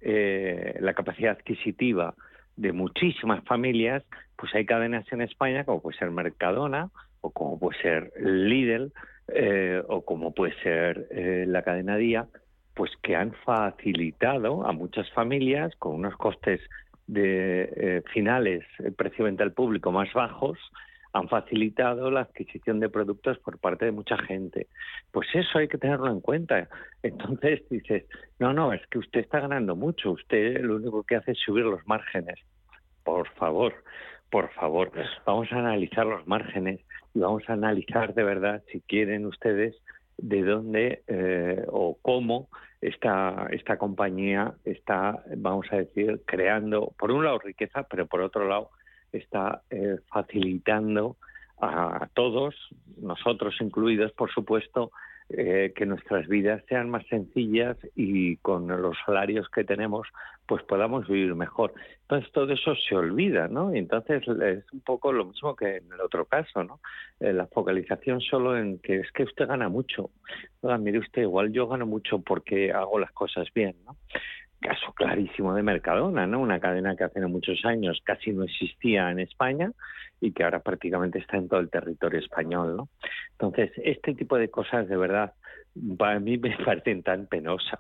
la capacidad adquisitiva de muchísimas familias, pues hay cadenas en España, como puede ser Mercadona, o como puede ser Lidl eh, o como puede ser eh, la cadena Día, pues que han facilitado a muchas familias con unos costes de eh, finales, de venta al público más bajos, han facilitado la adquisición de productos por parte de mucha gente. Pues eso hay que tenerlo en cuenta. Entonces dices, no, no, es que usted está ganando mucho, usted lo único que hace es subir los márgenes. Por favor, por favor, vamos a analizar los márgenes y vamos a analizar de verdad, si quieren ustedes, de dónde eh, o cómo esta, esta compañía está, vamos a decir, creando, por un lado, riqueza, pero por otro lado, está eh, facilitando a todos, nosotros incluidos, por supuesto, eh, que nuestras vidas sean más sencillas y con los salarios que tenemos pues podamos vivir mejor. Entonces todo eso se olvida, ¿no? Y entonces es un poco lo mismo que en el otro caso, ¿no? Eh, la focalización solo en que es que usted gana mucho. mire usted, igual yo gano mucho porque hago las cosas bien, ¿no? Caso clarísimo de Mercadona, ¿no? Una cadena que hace muchos años casi no existía en España y que ahora prácticamente está en todo el territorio español, ¿no? Entonces, este tipo de cosas de verdad para mí me parecen tan penosas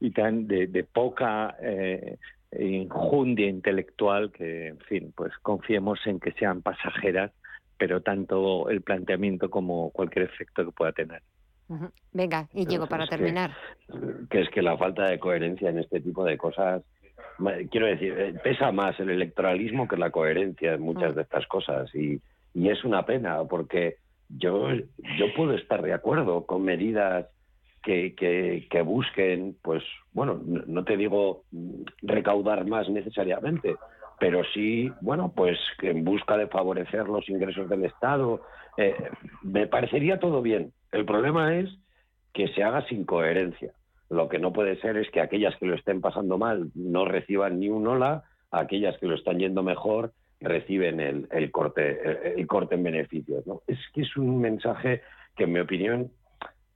y tan de, poca eh, injundia intelectual que, en fin, pues confiemos en que sean pasajeras, pero tanto el planteamiento como cualquier efecto que pueda tener. Venga, y llego para terminar. Que, es que la falta de coherencia en este tipo de cosas, quiero decir, eh, pesa más el electoralismo que la coherencia en muchas mm. de estas cosas y, y es una pena porque yo, yo puedo estar de acuerdo con medidas que, que, que, busquen, pues, bueno, no te digo recaudar más necesariamente, pero sí, bueno, pues en busca de favorecer los ingresos del Estado. Eh, me parecería todo bien. El problema es que se haga sin coherencia. Lo que no puede ser es que aquellas que lo estén pasando mal no reciban ni un hola, aquellas que lo están yendo mejor reciben el, corte, el, corte en beneficios. ¿no? Es que es un mensaje que, en mi opinión,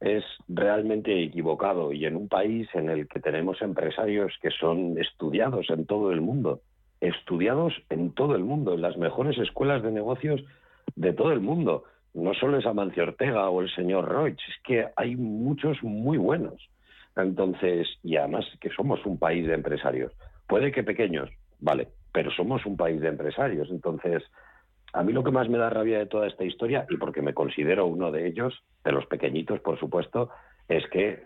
es realmente equivocado y en un país en el que tenemos empresarios que son estudiados en todo el mundo, estudiados en todo el mundo, en las mejores escuelas de negocios de todo el mundo no solo es Amancio Ortega o el señor Roig, es que hay muchos muy buenos. Entonces, y además que somos un país de empresarios. Puede que pequeños, vale, pero somos un país de empresarios. Entonces, a mí lo que más me da rabia de toda esta historia, y porque me considero uno de ellos, de los pequeñitos, por supuesto, es que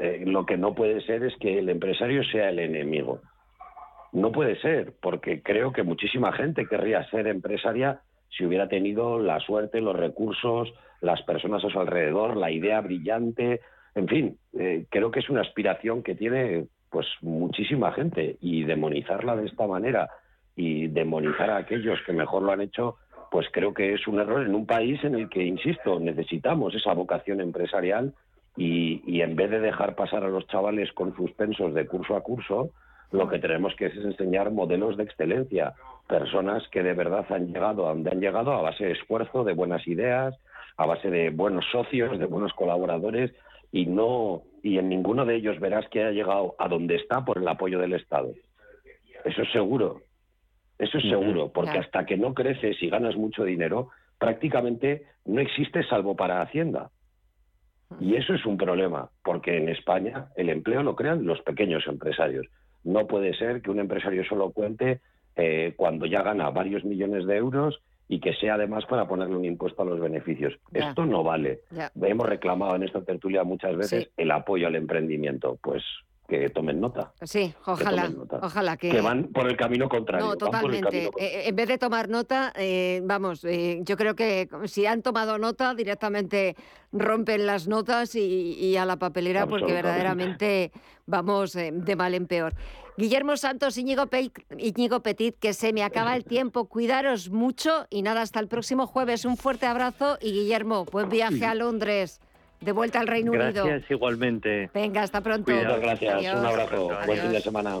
eh, lo que no puede ser es que el empresario sea el enemigo. No puede ser, porque creo que muchísima gente querría ser empresaria si hubiera tenido la suerte, los recursos, las personas a su alrededor, la idea brillante, en fin, eh, creo que es una aspiración que tiene pues muchísima gente. Y demonizarla de esta manera y demonizar a aquellos que mejor lo han hecho, pues creo que es un error en un país en el que, insisto, necesitamos esa vocación empresarial y, en vez de dejar pasar a los chavales con suspensos de curso a curso, lo que tenemos que es enseñar modelos de excelencia, personas que de verdad han llegado a donde han llegado a base de esfuerzo, de buenas ideas, a base de buenos socios, de buenos colaboradores y no y en ninguno de ellos verás que haya llegado a donde está por el apoyo del Estado. Eso es seguro. Eso es seguro, porque hasta que no creces y ganas mucho dinero, prácticamente no existe salvo para Hacienda. Y eso es un problema, porque en España el empleo lo crean los pequeños empresarios. No puede ser que un empresario solo cuente eh, cuando ya gana varios millones de euros y que sea además para ponerle un impuesto a los beneficios. Esto no vale. Hemos reclamado en esta tertulia muchas veces el apoyo al emprendimiento. Pues que tomen nota. Sí, ojalá, ojalá que... que... van por el camino contrario. No, totalmente. Eh, en vez de tomar nota, eh, vamos, eh, yo creo que si han tomado nota, directamente rompen las notas y, a la papelera porque verdaderamente vamos de mal en peor. Guillermo Santos, Íñigo, Íñigo Petit, que se me acaba el tiempo. Cuidaros mucho y nada, hasta el próximo jueves. Un fuerte abrazo y Guillermo, buen viaje a Londres. De vuelta al Reino Unido. Gracias, igualmente. Venga, hasta pronto. Muchas gracias. Un abrazo. Buen fin de semana.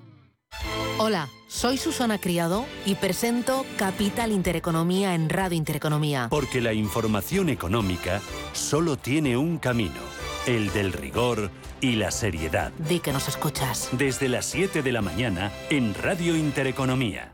Hola, soy Susana Criado y presento Capital Intereconomía en Radio Intereconomía. Porque la información económica solo tiene un camino, el del rigor y la seriedad. Di que nos escuchas. Desde las 7 de la mañana en Radio Intereconomía.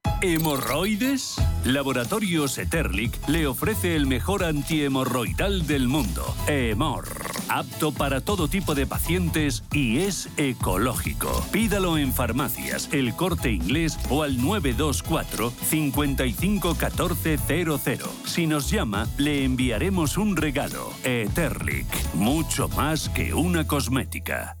¿Hemorroides? Laboratorios Eterlic le ofrece el mejor antihemorroidal del mundo, Hemor. Apto para todo tipo de pacientes y es ecológico. Pídalo en farmacias, el corte inglés o al 924 551400. Si nos llama, le enviaremos un regalo. Eterlic, mucho más que una cosmética.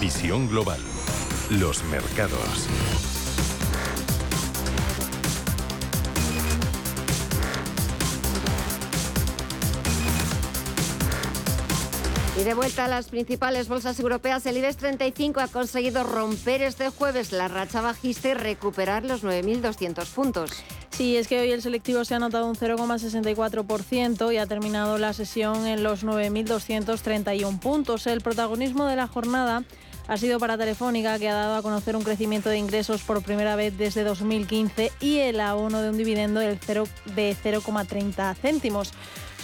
Visión Global. Los mercados. Y de vuelta a las principales bolsas europeas, el IBEX 35 ha conseguido romper este jueves la racha bajista y recuperar los 9.200 puntos. Sí, es que hoy el selectivo se ha notado un 0,64% y ha terminado la sesión en los 9.231 puntos. El protagonismo de la jornada ha sido para Telefónica, que ha dado a conocer un crecimiento de ingresos por primera vez desde 2015 y el abono de un dividendo del 0, de 0,30 céntimos.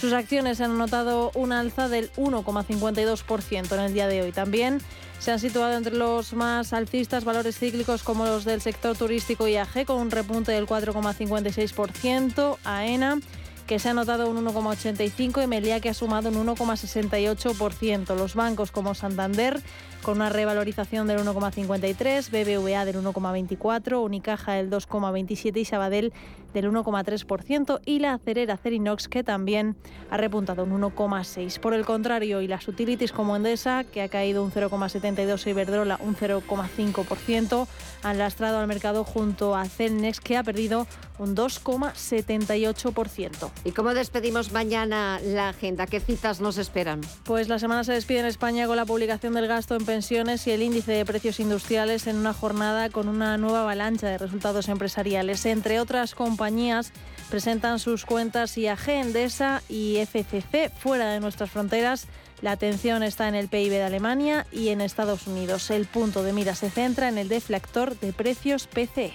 Sus acciones han notado un alza del 1,52% en el día de hoy. También se han situado entre los más alcistas valores cíclicos como los del sector turístico IAG con un repunte del 4,56%, AENA que se ha notado un 1,85 y Meliá que ha sumado un 1,68%. Los bancos como Santander con una revalorización del 1,53, BBVA del 1,24, Unicaja del 2,27 y Sabadell del 1,3% y la acerera Cerinox que también ha repuntado un 1,6. Por el contrario, y las utilities como Endesa, que ha caído un 0,72 y Iberdrola un 0,5%, han lastrado al mercado junto a Celnex que ha perdido un 2,78%. ¿Y cómo despedimos mañana la agenda? ¿Qué citas nos esperan? Pues la semana se despide en España con la publicación del gasto en pensiones y el índice de precios industriales en una jornada con una nueva avalancha de resultados empresariales. Entre otras compañías presentan sus cuentas IAG, Endesa y FCC fuera de nuestras fronteras. La atención está en el PIB de Alemania y en Estados Unidos. El punto de mira se centra en el deflactor de precios PCE.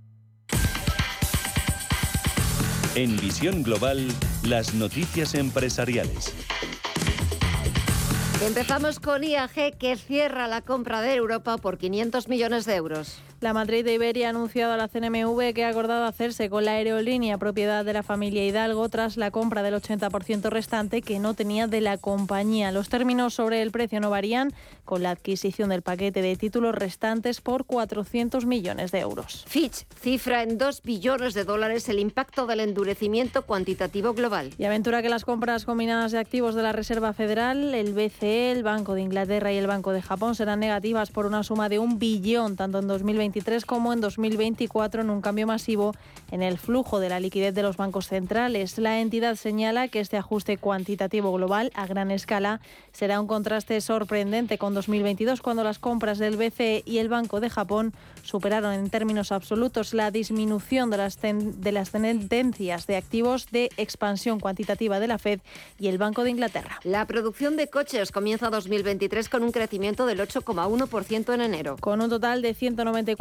En Visión Global, las noticias empresariales. Empezamos con IAG que cierra la compra de Europa por 500 millones de euros. La Madrid de Iberia ha anunciado a la CNMV que ha acordado hacerse con la aerolínea propiedad de la familia Hidalgo tras la compra del 80% restante que no tenía de la compañía. Los términos sobre el precio no varían con la adquisición del paquete de títulos restantes por 400 millones de euros. Fitch cifra en 2 billones de dólares el impacto del endurecimiento cuantitativo global. Y aventura que las compras combinadas de activos de la Reserva Federal, el BCE, el Banco de Inglaterra y el Banco de Japón serán negativas por una suma de un billón tanto en 2020 como en 2024 en un cambio masivo en el flujo de la liquidez de los bancos centrales. La entidad señala que este ajuste cuantitativo global a gran escala será un contraste sorprendente con 2022 cuando las compras del BCE y el Banco de Japón superaron en términos absolutos la disminución de las, de las tendencias de activos de expansión cuantitativa de la Fed y el Banco de Inglaterra. La producción de coches comienza 2023 con un crecimiento del 8,1% en enero. Con un total de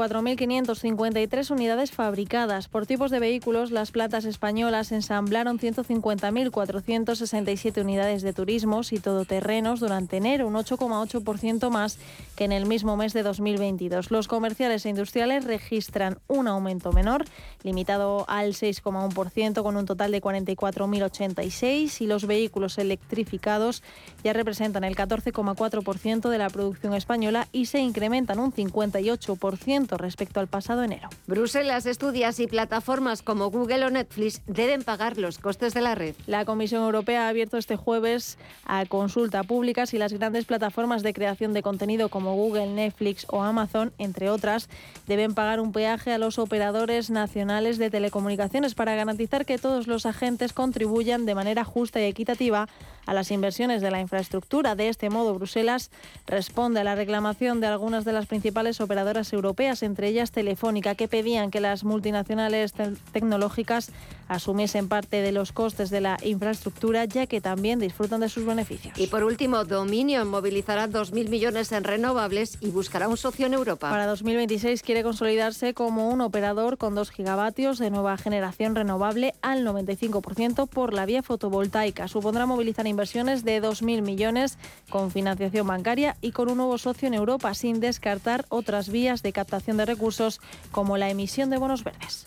194.553 unidades fabricadas. Por tipos de vehículos, las platas españolas ensamblaron 150.467 unidades de turismos y todoterrenos durante enero, un 8,8% más que en el mismo mes de 2022. Los comerciales industriales registran un aumento menor, limitado al 6,1% con un total de 44.086 y los vehículos electrificados ya representan el 14,4% de la producción española y se incrementan un 58% respecto al pasado enero. Bruselas estudia si plataformas como Google o Netflix deben pagar los costes de la red. La Comisión Europea ha abierto este jueves a consulta pública si las grandes plataformas de creación de contenido como Google, Netflix o Amazon, entre otras, deben pagar un peaje a los operadores nacionales de telecomunicaciones para garantizar que todos los agentes contribuyan de manera justa y equitativa a las inversiones de la infraestructura. De este modo, Bruselas responde a la reclamación de algunas de las principales operadoras europeas, entre ellas Telefónica, que pedían que las multinacionales tecnológicas asumiesen parte de los costes de la infraestructura, ya que también disfrutan de sus beneficios. Y por último, Dominion movilizará 2.000 millones en renovables y buscará un socio en Europa. Para 2026 quiere consolidarse como un operador con 2 gigavatios de nueva generación renovable al 95% por la vía fotovoltaica. Supondrá movilizar inversiones de 2.000 millones con financiación bancaria y con un nuevo socio en Europa, sin descartar otras vías de captación de recursos como la emisión de bonos verdes.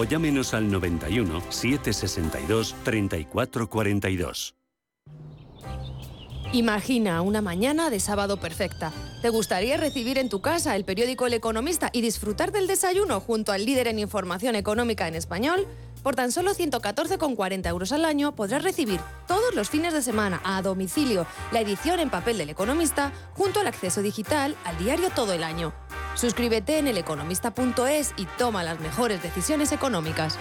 o llámenos al 91 762 3442. Imagina una mañana de sábado perfecta. ¿Te gustaría recibir en tu casa el periódico El Economista y disfrutar del desayuno junto al líder en información económica en español? Por tan solo 114,40 euros al año podrás recibir todos los fines de semana a domicilio la edición en papel del Economista junto al acceso digital al diario todo el año. Suscríbete en eleconomista.es y toma las mejores decisiones económicas.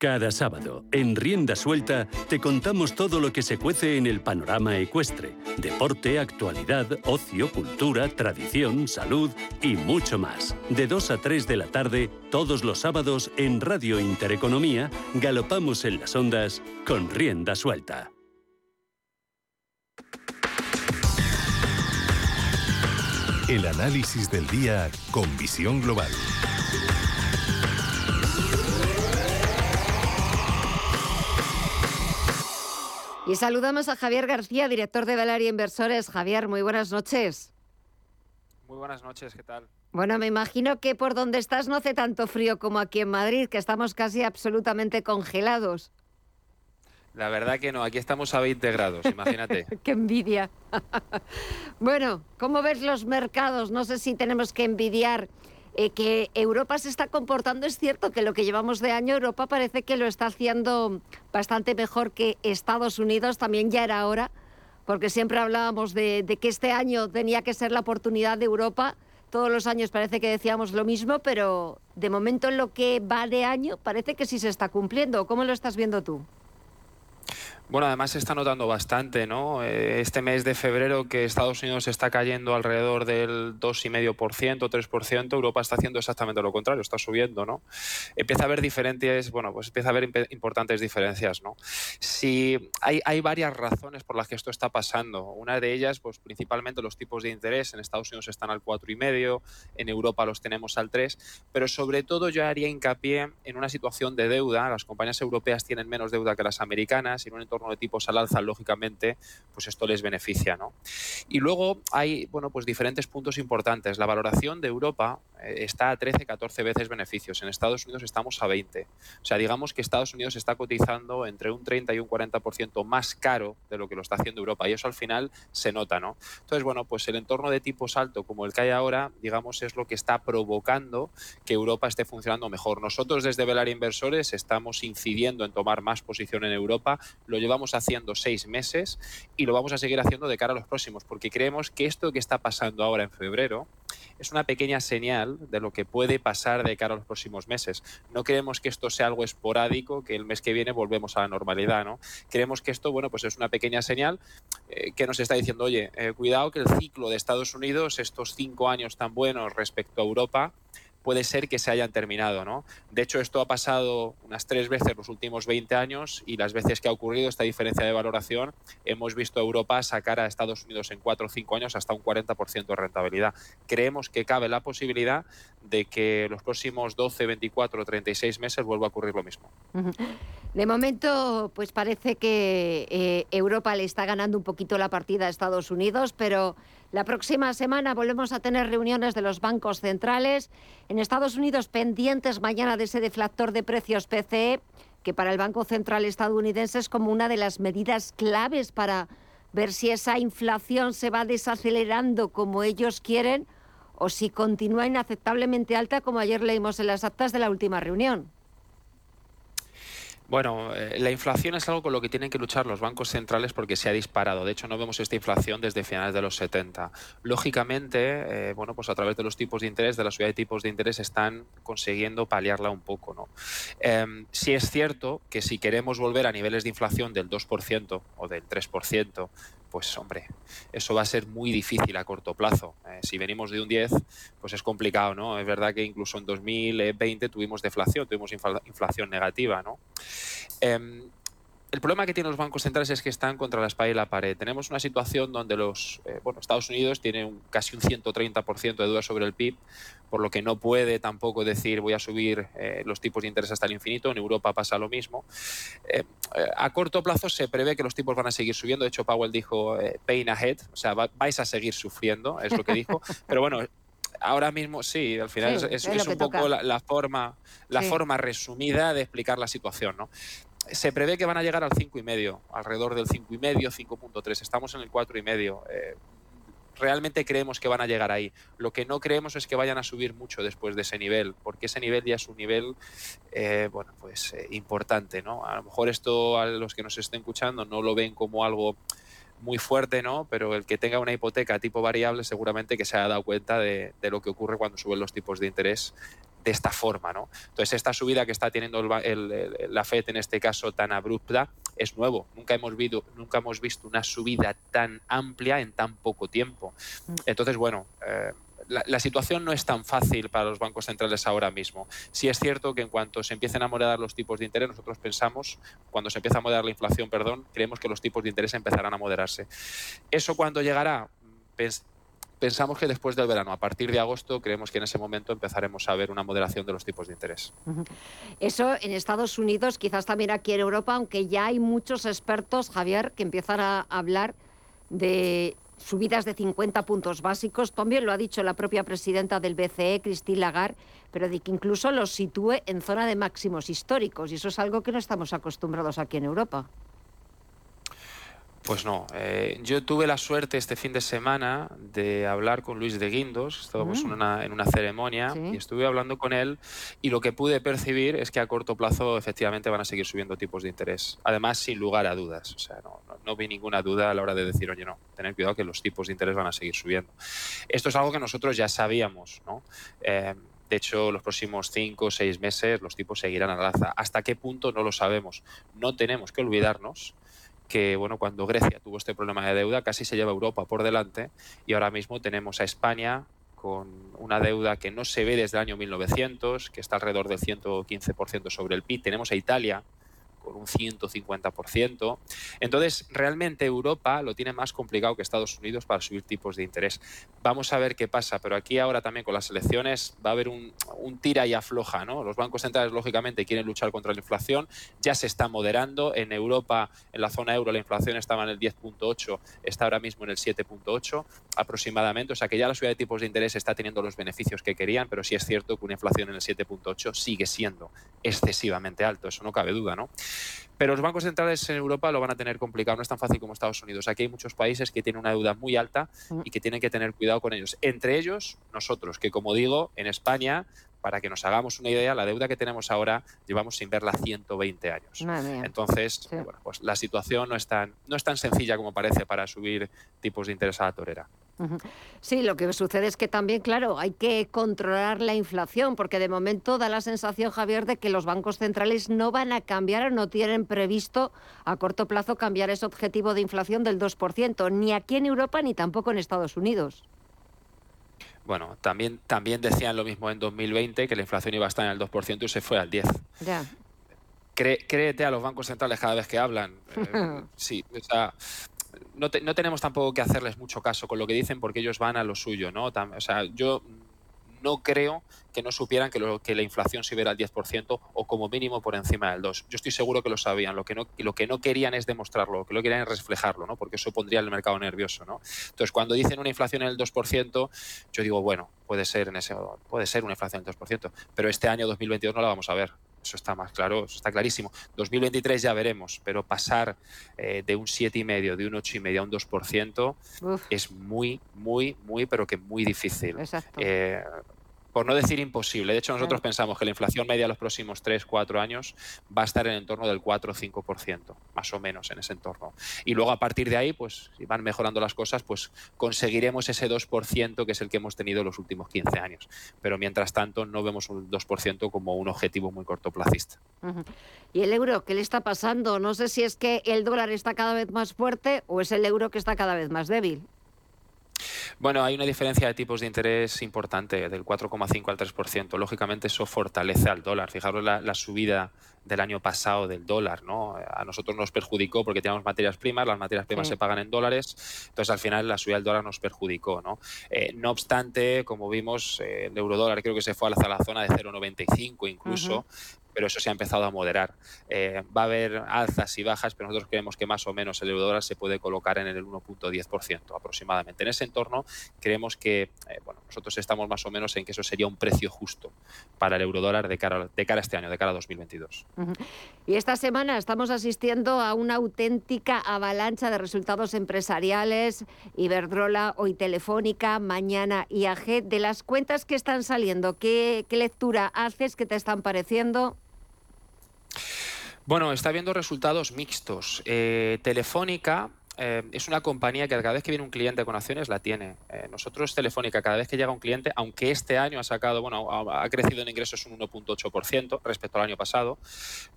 Cada sábado, en Rienda Suelta, te contamos todo lo que se cuece en el panorama ecuestre. Deporte, actualidad, ocio, cultura, tradición, salud y mucho más. De 2 a 3 de la tarde, todos los sábados, en Radio Intereconomía, galopamos en las ondas con Rienda Suelta. El análisis del día con visión global. Y saludamos a Javier García, director de Valaria Inversores. Javier, muy buenas noches. Muy buenas noches, ¿qué tal? Bueno, me imagino que por donde estás no hace tanto frío como aquí en Madrid, que estamos casi absolutamente congelados. La verdad que no, aquí estamos a 20 grados, imagínate. ¡Qué envidia! bueno, ¿cómo ves los mercados? No sé si tenemos que envidiar eh, que Europa se está comportando. Es cierto que lo que llevamos de año, Europa parece que lo está haciendo bastante mejor que Estados Unidos. También ya era hora, porque siempre hablábamos de, de que este año tenía que ser la oportunidad de Europa. Todos los años parece que decíamos lo mismo, pero de momento en lo que va de año parece que sí se está cumpliendo. ¿Cómo lo estás viendo tú? Bueno, además se está notando bastante, ¿no? Eh, este mes de febrero que Estados Unidos está cayendo alrededor del 2,5%, 3%, Europa está haciendo exactamente lo contrario, está subiendo, ¿no? Empieza a haber diferentes, bueno, pues empieza a haber importantes diferencias, ¿no? Si hay, hay varias razones por las que esto está pasando. Una de ellas, pues principalmente los tipos de interés en Estados Unidos están al 4,5, en Europa los tenemos al 3, pero sobre todo yo haría hincapié en una situación de deuda. Las compañías europeas tienen menos deuda que las americanas y en un entorno de tipos al alza, lógicamente, pues esto les beneficia. ¿no? Y luego hay bueno, pues diferentes puntos importantes. La valoración de Europa eh, está a 13, 14 veces beneficios. En Estados Unidos estamos a 20. O sea, digamos que Estados Unidos está cotizando entre un 30 y un 40% más caro de lo que lo está haciendo Europa. Y eso al final se nota, ¿no? Entonces, bueno, pues el entorno de tipos alto como el que hay ahora, digamos, es lo que está provocando que Europa esté funcionando mejor. Nosotros desde Velar Inversores estamos incidiendo en tomar más posición en Europa. Lo llevamos haciendo seis meses y lo vamos a seguir haciendo de cara a los próximos, porque creemos que esto que está pasando ahora en febrero es una pequeña señal de lo que puede pasar de cara a los próximos meses. No creemos que esto sea algo esporádico, que el mes que viene volvemos a la normalidad, ¿no? Creemos que esto, bueno, pues es una pequeña señal eh, que nos está diciendo, oye, eh, cuidado que el ciclo de Estados Unidos, estos cinco años tan buenos respecto a Europa, puede ser que se hayan terminado. ¿no? De hecho, esto ha pasado unas tres veces los últimos 20 años y las veces que ha ocurrido esta diferencia de valoración, hemos visto a Europa sacar a Estados Unidos en cuatro o cinco años hasta un 40% de rentabilidad. Creemos que cabe la posibilidad de que los próximos 12, 24 o 36 meses vuelva a ocurrir lo mismo. De momento, pues parece que eh, Europa le está ganando un poquito la partida a Estados Unidos, pero la próxima semana volvemos a tener reuniones de los bancos centrales. En Estados Unidos, pendientes mañana de ese deflactor de precios PCE, que para el Banco Central estadounidense es como una de las medidas claves para ver si esa inflación se va desacelerando como ellos quieren o si continúa inaceptablemente alta como ayer leímos en las actas de la última reunión. Bueno, eh, la inflación es algo con lo que tienen que luchar los bancos centrales porque se ha disparado. De hecho, no vemos esta inflación desde finales de los 70. Lógicamente, eh, bueno, pues a través de los tipos de interés, de la subida de tipos de interés, están consiguiendo paliarla un poco. ¿no? Em, sí es cierto que si queremos volver a niveles de inflación del 2% o del 3%, pues hombre, eso va a ser muy difícil a corto plazo. Eh, si venimos de un 10, pues es complicado, ¿no? Es verdad que incluso en 2020 tuvimos deflación, tuvimos inflación negativa, ¿no? Em, el problema que tienen los bancos centrales es que están contra la espalda y la pared. Tenemos una situación donde los eh, bueno, Estados Unidos tiene casi un 130% de deuda sobre el PIB, por lo que no puede tampoco decir voy a subir eh, los tipos de interés hasta el infinito. En Europa pasa lo mismo. Eh, a corto plazo se prevé que los tipos van a seguir subiendo. De hecho, Powell dijo pain ahead, o sea, vais a seguir sufriendo, es lo que dijo. Pero bueno, ahora mismo sí, al final es, un poco la, forma, la forma resumida de explicar la situación, ¿no? Se prevé que van a llegar al 5,5, alrededor del 5,5, 5.3. Estamos en el 4,5. Eh, realmente creemos que van a llegar ahí. Lo que no creemos es que vayan a subir mucho después de ese nivel, porque ese nivel ya es un nivel, eh, bueno, pues eh, importante, ¿no? A lo mejor esto a los que nos estén escuchando no lo ven como algo muy fuerte, ¿no? Pero el que tenga una hipoteca tipo variable seguramente que se haya dado cuenta de, lo que ocurre cuando suben los tipos de interés de esta forma. ¿no? Entonces, esta subida que está teniendo la FED en este caso tan abrupta es nuevo. Nunca hemos, visto, nunca hemos visto una subida tan amplia en tan poco tiempo. Mm. Entonces, bueno, eh, la, situación no es tan fácil para los bancos centrales ahora mismo. Sí es cierto que en cuanto se empiecen a moderar los tipos de interés, nosotros pensamos, cuando se empieza a moderar la inflación, perdón, creemos que los tipos de interés empezarán a moderarse. ¿Eso cuándo llegará? Pensamos que después del verano, a partir de agosto, creemos que en ese momento empezaremos a ver una moderación de los tipos de interés. Eso en Estados Unidos, quizás también aquí en Europa, aunque ya hay muchos expertos, Javier, que empiezan a hablar de subidas de 50 puntos básicos. También lo ha dicho la propia presidenta del BCE, Christine Lagarde, pero de que incluso los sitúe en zona de máximos históricos. Y eso es algo que no estamos acostumbrados aquí en Europa. Pues no. Eh, yo tuve la suerte este fin de semana de hablar con Luis de Guindos. Estábamos en, una, en, una, ceremonia y estuve hablando con él y lo que pude percibir es que a corto plazo efectivamente van a seguir subiendo tipos de interés. Además, sin lugar a dudas. O sea, no, no, vi ninguna duda a la hora de decir, oye, no, tener cuidado que los tipos de interés van a seguir subiendo. Esto es algo que nosotros ya sabíamos, ¿no? Eh, de hecho, los próximos cinco o seis meses los tipos seguirán al alza. ¿Hasta qué punto? No lo sabemos. No tenemos que olvidarnos que bueno, cuando Grecia tuvo este problema de deuda casi se lleva Europa por delante y ahora mismo tenemos a España con una deuda que no se ve desde el año 1900, que está alrededor del 115% sobre el PIB. Tenemos a Italia con un 150%. Entonces, realmente Europa lo tiene más complicado que Estados Unidos para subir tipos de interés. Vamos a ver qué pasa, pero aquí ahora también con las elecciones va a haber un, tira y afloja. ¿no? Los bancos centrales, lógicamente, quieren luchar contra la inflación, ya se está moderando. En Europa, en la zona euro, la inflación estaba en el 10.8, está ahora mismo en el 7.8 aproximadamente. O sea que ya la subida de tipos de interés está teniendo los beneficios que querían, pero sí es cierto que una inflación en el 7.8 sigue siendo excesivamente alto, eso no cabe duda. ¿no? Pero los bancos centrales en Europa lo van a tener complicado, no es tan fácil como Estados Unidos. Aquí hay muchos países que tienen una deuda muy alta mm. y que tienen que tener cuidado con ellos. Entre ellos, nosotros, que como digo, en España para que nos hagamos una idea, la deuda que tenemos ahora llevamos sin verla 120 años. Entonces, bueno, pues la situación no es, tan, no es tan sencilla como parece para subir tipos de interés a la torera. Sí, lo que sucede es que también, claro, hay que controlar la inflación, porque de momento da la sensación, Javier, de que los bancos centrales no van a cambiar o no tienen previsto a corto plazo cambiar ese objetivo de inflación del 2%, ni aquí en Europa ni tampoco en Estados Unidos. Bueno, también, también decían lo mismo en 2020, que la inflación iba a estar en el 2% y se fue al 10%. Ya. créete a los bancos centrales cada vez que hablan. Eh, sí, o sea, no, tenemos tampoco que hacerles mucho caso con lo que dicen porque ellos van a lo suyo, ¿no? O sea, yo no creo que no supieran que, lo, que la inflación se iba al 10% o como mínimo por encima del 2%. Yo estoy seguro que lo sabían. Lo que no, lo que no querían es demostrarlo, lo que no querían es reflejarlo, ¿no? porque eso pondría el mercado nervioso. ¿no? Entonces, cuando dicen una inflación en el 2%, yo digo, bueno, puede ser, en ese, puede ser una inflación del 2%, pero este año 2022 no la vamos a ver. Eso está más claro, eso está clarísimo. 2023 ya veremos, pero pasar eh, de un 7,5, de un 8,5 a un 2% es muy, muy, muy, pero que muy difícil. Exacto. Eh, por no decir imposible. De hecho, nosotros pensamos que la inflación media los próximos 3, 4 años va a estar en el entorno del 4 o 5%, más o menos en ese entorno. Y luego a partir de ahí, pues si van mejorando las cosas, pues conseguiremos ese 2% que es el que hemos tenido los últimos 15 años. Pero mientras tanto no vemos un 2% como un objetivo muy cortoplacista. ¿Y el euro qué le está pasando? No sé si es que el dólar está cada vez más fuerte o es el euro que está cada vez más débil. Bueno, hay una diferencia de tipos de interés importante, del 4,5 al 3%. Lógicamente eso fortalece al dólar. Fijaros la, la, subida del año pasado del dólar, ¿no? A nosotros nos perjudicó porque teníamos materias primas, las materias primas se pagan en dólares, entonces al final la subida del dólar nos perjudicó, ¿no? Eh, no obstante, como vimos, eh, el euro dólar creo que se fue a la, zona de 0,95 incluso, pero eso se ha empezado a moderar. Eh, va a haber alzas y bajas, pero nosotros creemos que más o menos el euro dólar se puede colocar en el 1.10% aproximadamente. En ese entorno creemos que bueno, nosotros estamos más o menos en que eso sería un precio justo para el euro dólar de cara, de cara a este año, de cara a 2022. Y esta semana estamos asistiendo a una auténtica avalancha de resultados empresariales, Iberdrola, hoy Telefónica, mañana IAG. De las cuentas que están saliendo, ¿qué, qué lectura haces? ¿Qué te están pareciendo? Bueno, está viendo resultados mixtos. Eh, Telefónica eh, es una compañía que cada vez que viene un cliente con acciones la tiene. Eh, nosotros, Telefónica, cada vez que llega un cliente, aunque este año ha sacado, bueno, ha, crecido en ingresos un 1.8% respecto al año pasado,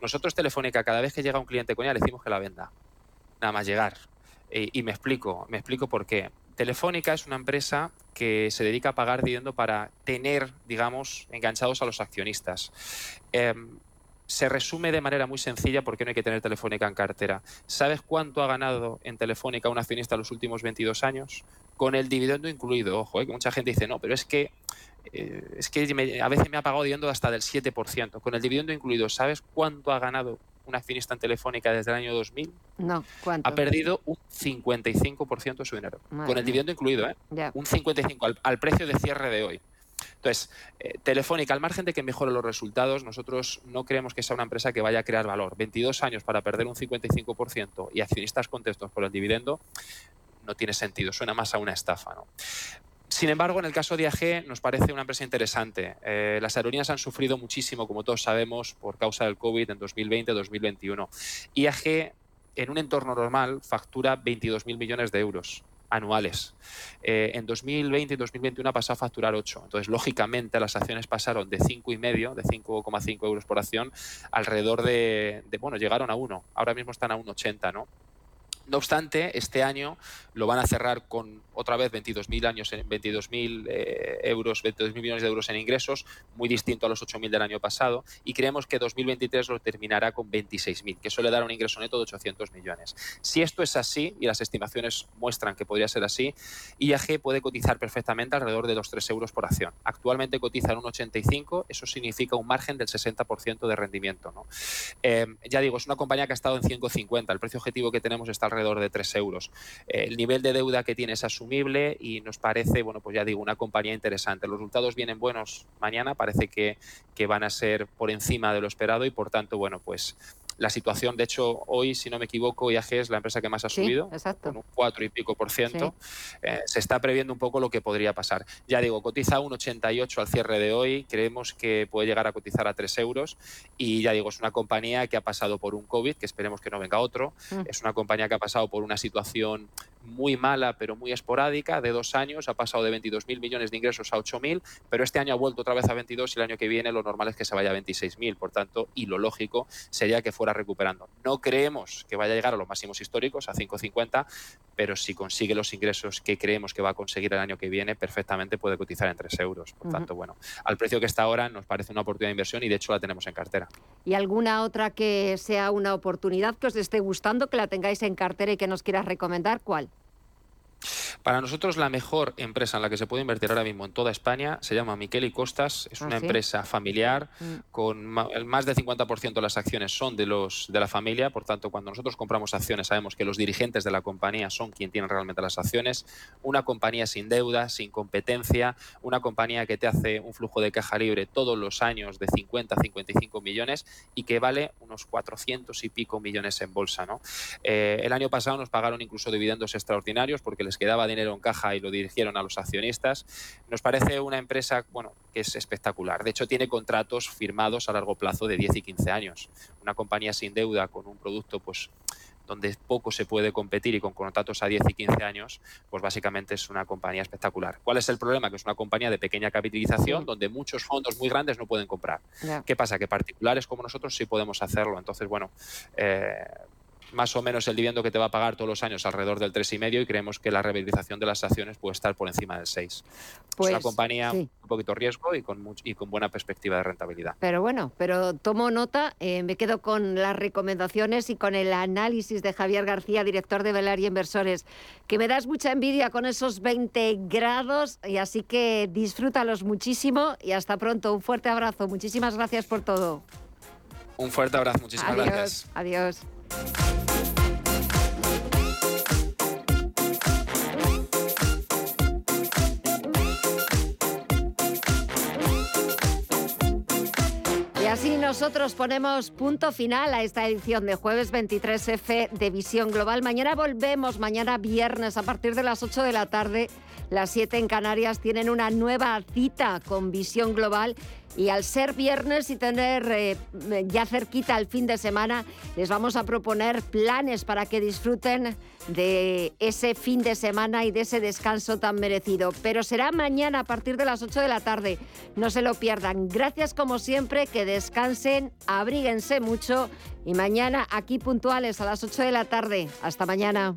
nosotros, Telefónica, cada vez que llega un cliente con ella, le decimos que la venda. Nada más llegar. y me explico, me explico por qué. Telefónica es una empresa que se dedica a pagar dividendo para tener, digamos, enganchados a los accionistas. Se resume de manera muy sencilla porque no hay que tener Telefónica en cartera. ¿Sabes cuánto ha ganado en Telefónica un accionista en los últimos 22 años? Con el dividendo incluido, ojo, ¿eh? que mucha gente dice, no, pero es que, eh, es que a veces me ha pagado dividendo hasta del 7%. Con el dividendo incluido, ¿sabes cuánto ha ganado un accionista en Telefónica desde el año 2000? No, ¿cuánto? Ha perdido un 55% de su dinero. con el dividendo incluido, ¿eh? Un 55% al precio de cierre de hoy. Entonces, eh, Telefónica, al margen de que mejore los resultados, nosotros no creemos que sea una empresa que vaya a crear valor. 22 años para perder un 55% y accionistas contentos por el dividendo no tiene sentido, suena más a una estafa. Sin embargo, en el caso de IAG nos parece una empresa interesante. Eh, las aerolíneas han sufrido muchísimo, como todos sabemos, por causa del COVID en 2020-2021. IAG, en un entorno normal, factura 22.000 millones de euros anuales. Eh, en 2020 y 2021 ha pasado a facturar 8. Entonces, lógicamente, las acciones pasaron de 5,5, de 5,5 euros por acción, alrededor de, de, bueno, llegaron a 1. Ahora mismo están a 1,80, ¿no? No obstante, este año lo van a cerrar con otra vez 22.000 años, 22.000 eh, euros, 22.000 millones de euros en ingresos, muy distinto a los 8.000 del año pasado, y creemos que 2023 lo terminará con 26.000, que suele dar un ingreso neto de 800 millones. Si esto es así, y las estimaciones muestran que podría ser así, IAG puede cotizar perfectamente alrededor de los 3 euros por acción. Actualmente cotiza en un 85, eso significa un margen del 60% de rendimiento. Eh, ya digo, es una compañía que ha estado en 150, el precio objetivo que tenemos está alrededor de 3 euros. Eh, el nivel de deuda que tiene es asumible y nos parece, bueno, pues ya digo, una compañía interesante. Los resultados vienen buenos mañana, parece que, que van a ser por encima de lo esperado y por tanto, bueno, pues la situación, de hecho, hoy, si no me equivoco, IAG es la empresa que más ha subido, con un 4 y pico por ciento. Eh, se está previendo un poco lo que podría pasar. Ya digo, cotiza un 88 al cierre de hoy, creemos que puede llegar a cotizar a 3 euros y ya digo, es una compañía que ha pasado por un COVID, que esperemos que no venga otro, mm. es una compañía que ha pasado por una situación muy mala, pero muy esporádica, de dos años, ha pasado de 22.000 millones de ingresos a 8.000, pero este año ha vuelto otra vez a 22 y el año que viene lo normal es que se vaya a 26.000, por tanto, y lo lógico sería que fuera recuperando. No creemos que vaya a llegar a los máximos históricos, a 5,50, pero si consigue los ingresos que creemos que va a conseguir el año que viene, perfectamente puede cotizar en 3 euros. Por tanto, bueno, al precio que está ahora nos parece una oportunidad de inversión y de hecho la tenemos en cartera. ¿Y alguna otra que sea una oportunidad que os esté gustando, que la tengáis en cartera y que nos quieras recomendar? ¿Cuál? Para nosotros la mejor empresa en la que se puede invertir ahora mismo en toda España se llama Miquel y Costas, es ah, una empresa familiar mm. con más del 50% de las acciones son de los de la familia, por tanto cuando nosotros compramos acciones sabemos que los dirigentes de la compañía son quien tienen realmente las acciones, una compañía sin deuda, sin competencia, una compañía que te hace un flujo de caja libre todos los años de 50 a 55 millones y que vale unos 400 y pico millones en bolsa, ¿no? Eh, el año pasado nos pagaron incluso dividendos extraordinarios porque les quedaba dinero en caja y lo dirigieron a los accionistas. Nos parece una empresa bueno, que es espectacular. De hecho, tiene contratos firmados a largo plazo de 10 y 15 años. Una compañía sin deuda con un producto pues donde poco se puede competir y con contratos a 10 y 15 años, pues básicamente es una compañía espectacular. ¿Cuál es el problema? Que es una compañía de pequeña capitalización donde muchos fondos muy grandes no pueden comprar. ¿Qué pasa? Que particulares como nosotros sí podemos hacerlo. Entonces, bueno, eh, más o menos el dividendo que te va a pagar todos los años alrededor del 3,5 y creemos que la revitalización de las acciones puede estar por encima del 6. es una pues, compañía un poquito riesgo y con, y con buena perspectiva de rentabilidad. Pero bueno, pero tomo nota, eh, me quedo con las recomendaciones y con el análisis de Javier García, director de Velaria Inversores, que me das mucha envidia con esos 20 grados y así que disfrútalos muchísimo y hasta pronto. Un fuerte abrazo. Muchísimas gracias por todo. Un fuerte abrazo, muchísimas gracias. Adiós. Y así nos nosotros ponemos punto final a esta edición de jueves 23F de Visión Global. Mañana volvemos, mañana viernes a partir de las 8 de la tarde. Las 7 en Canarias tienen una nueva cita con Visión Global y al ser viernes y tener eh, ya cerquita el fin de semana, les vamos a proponer planes para que disfruten de ese fin de semana y de ese descanso tan merecido. Pero será mañana a partir de las 8 de la tarde. No se lo pierdan. Gracias como siempre, que descansen, abríguense mucho y mañana aquí puntuales a las 8 de la tarde. Hasta mañana.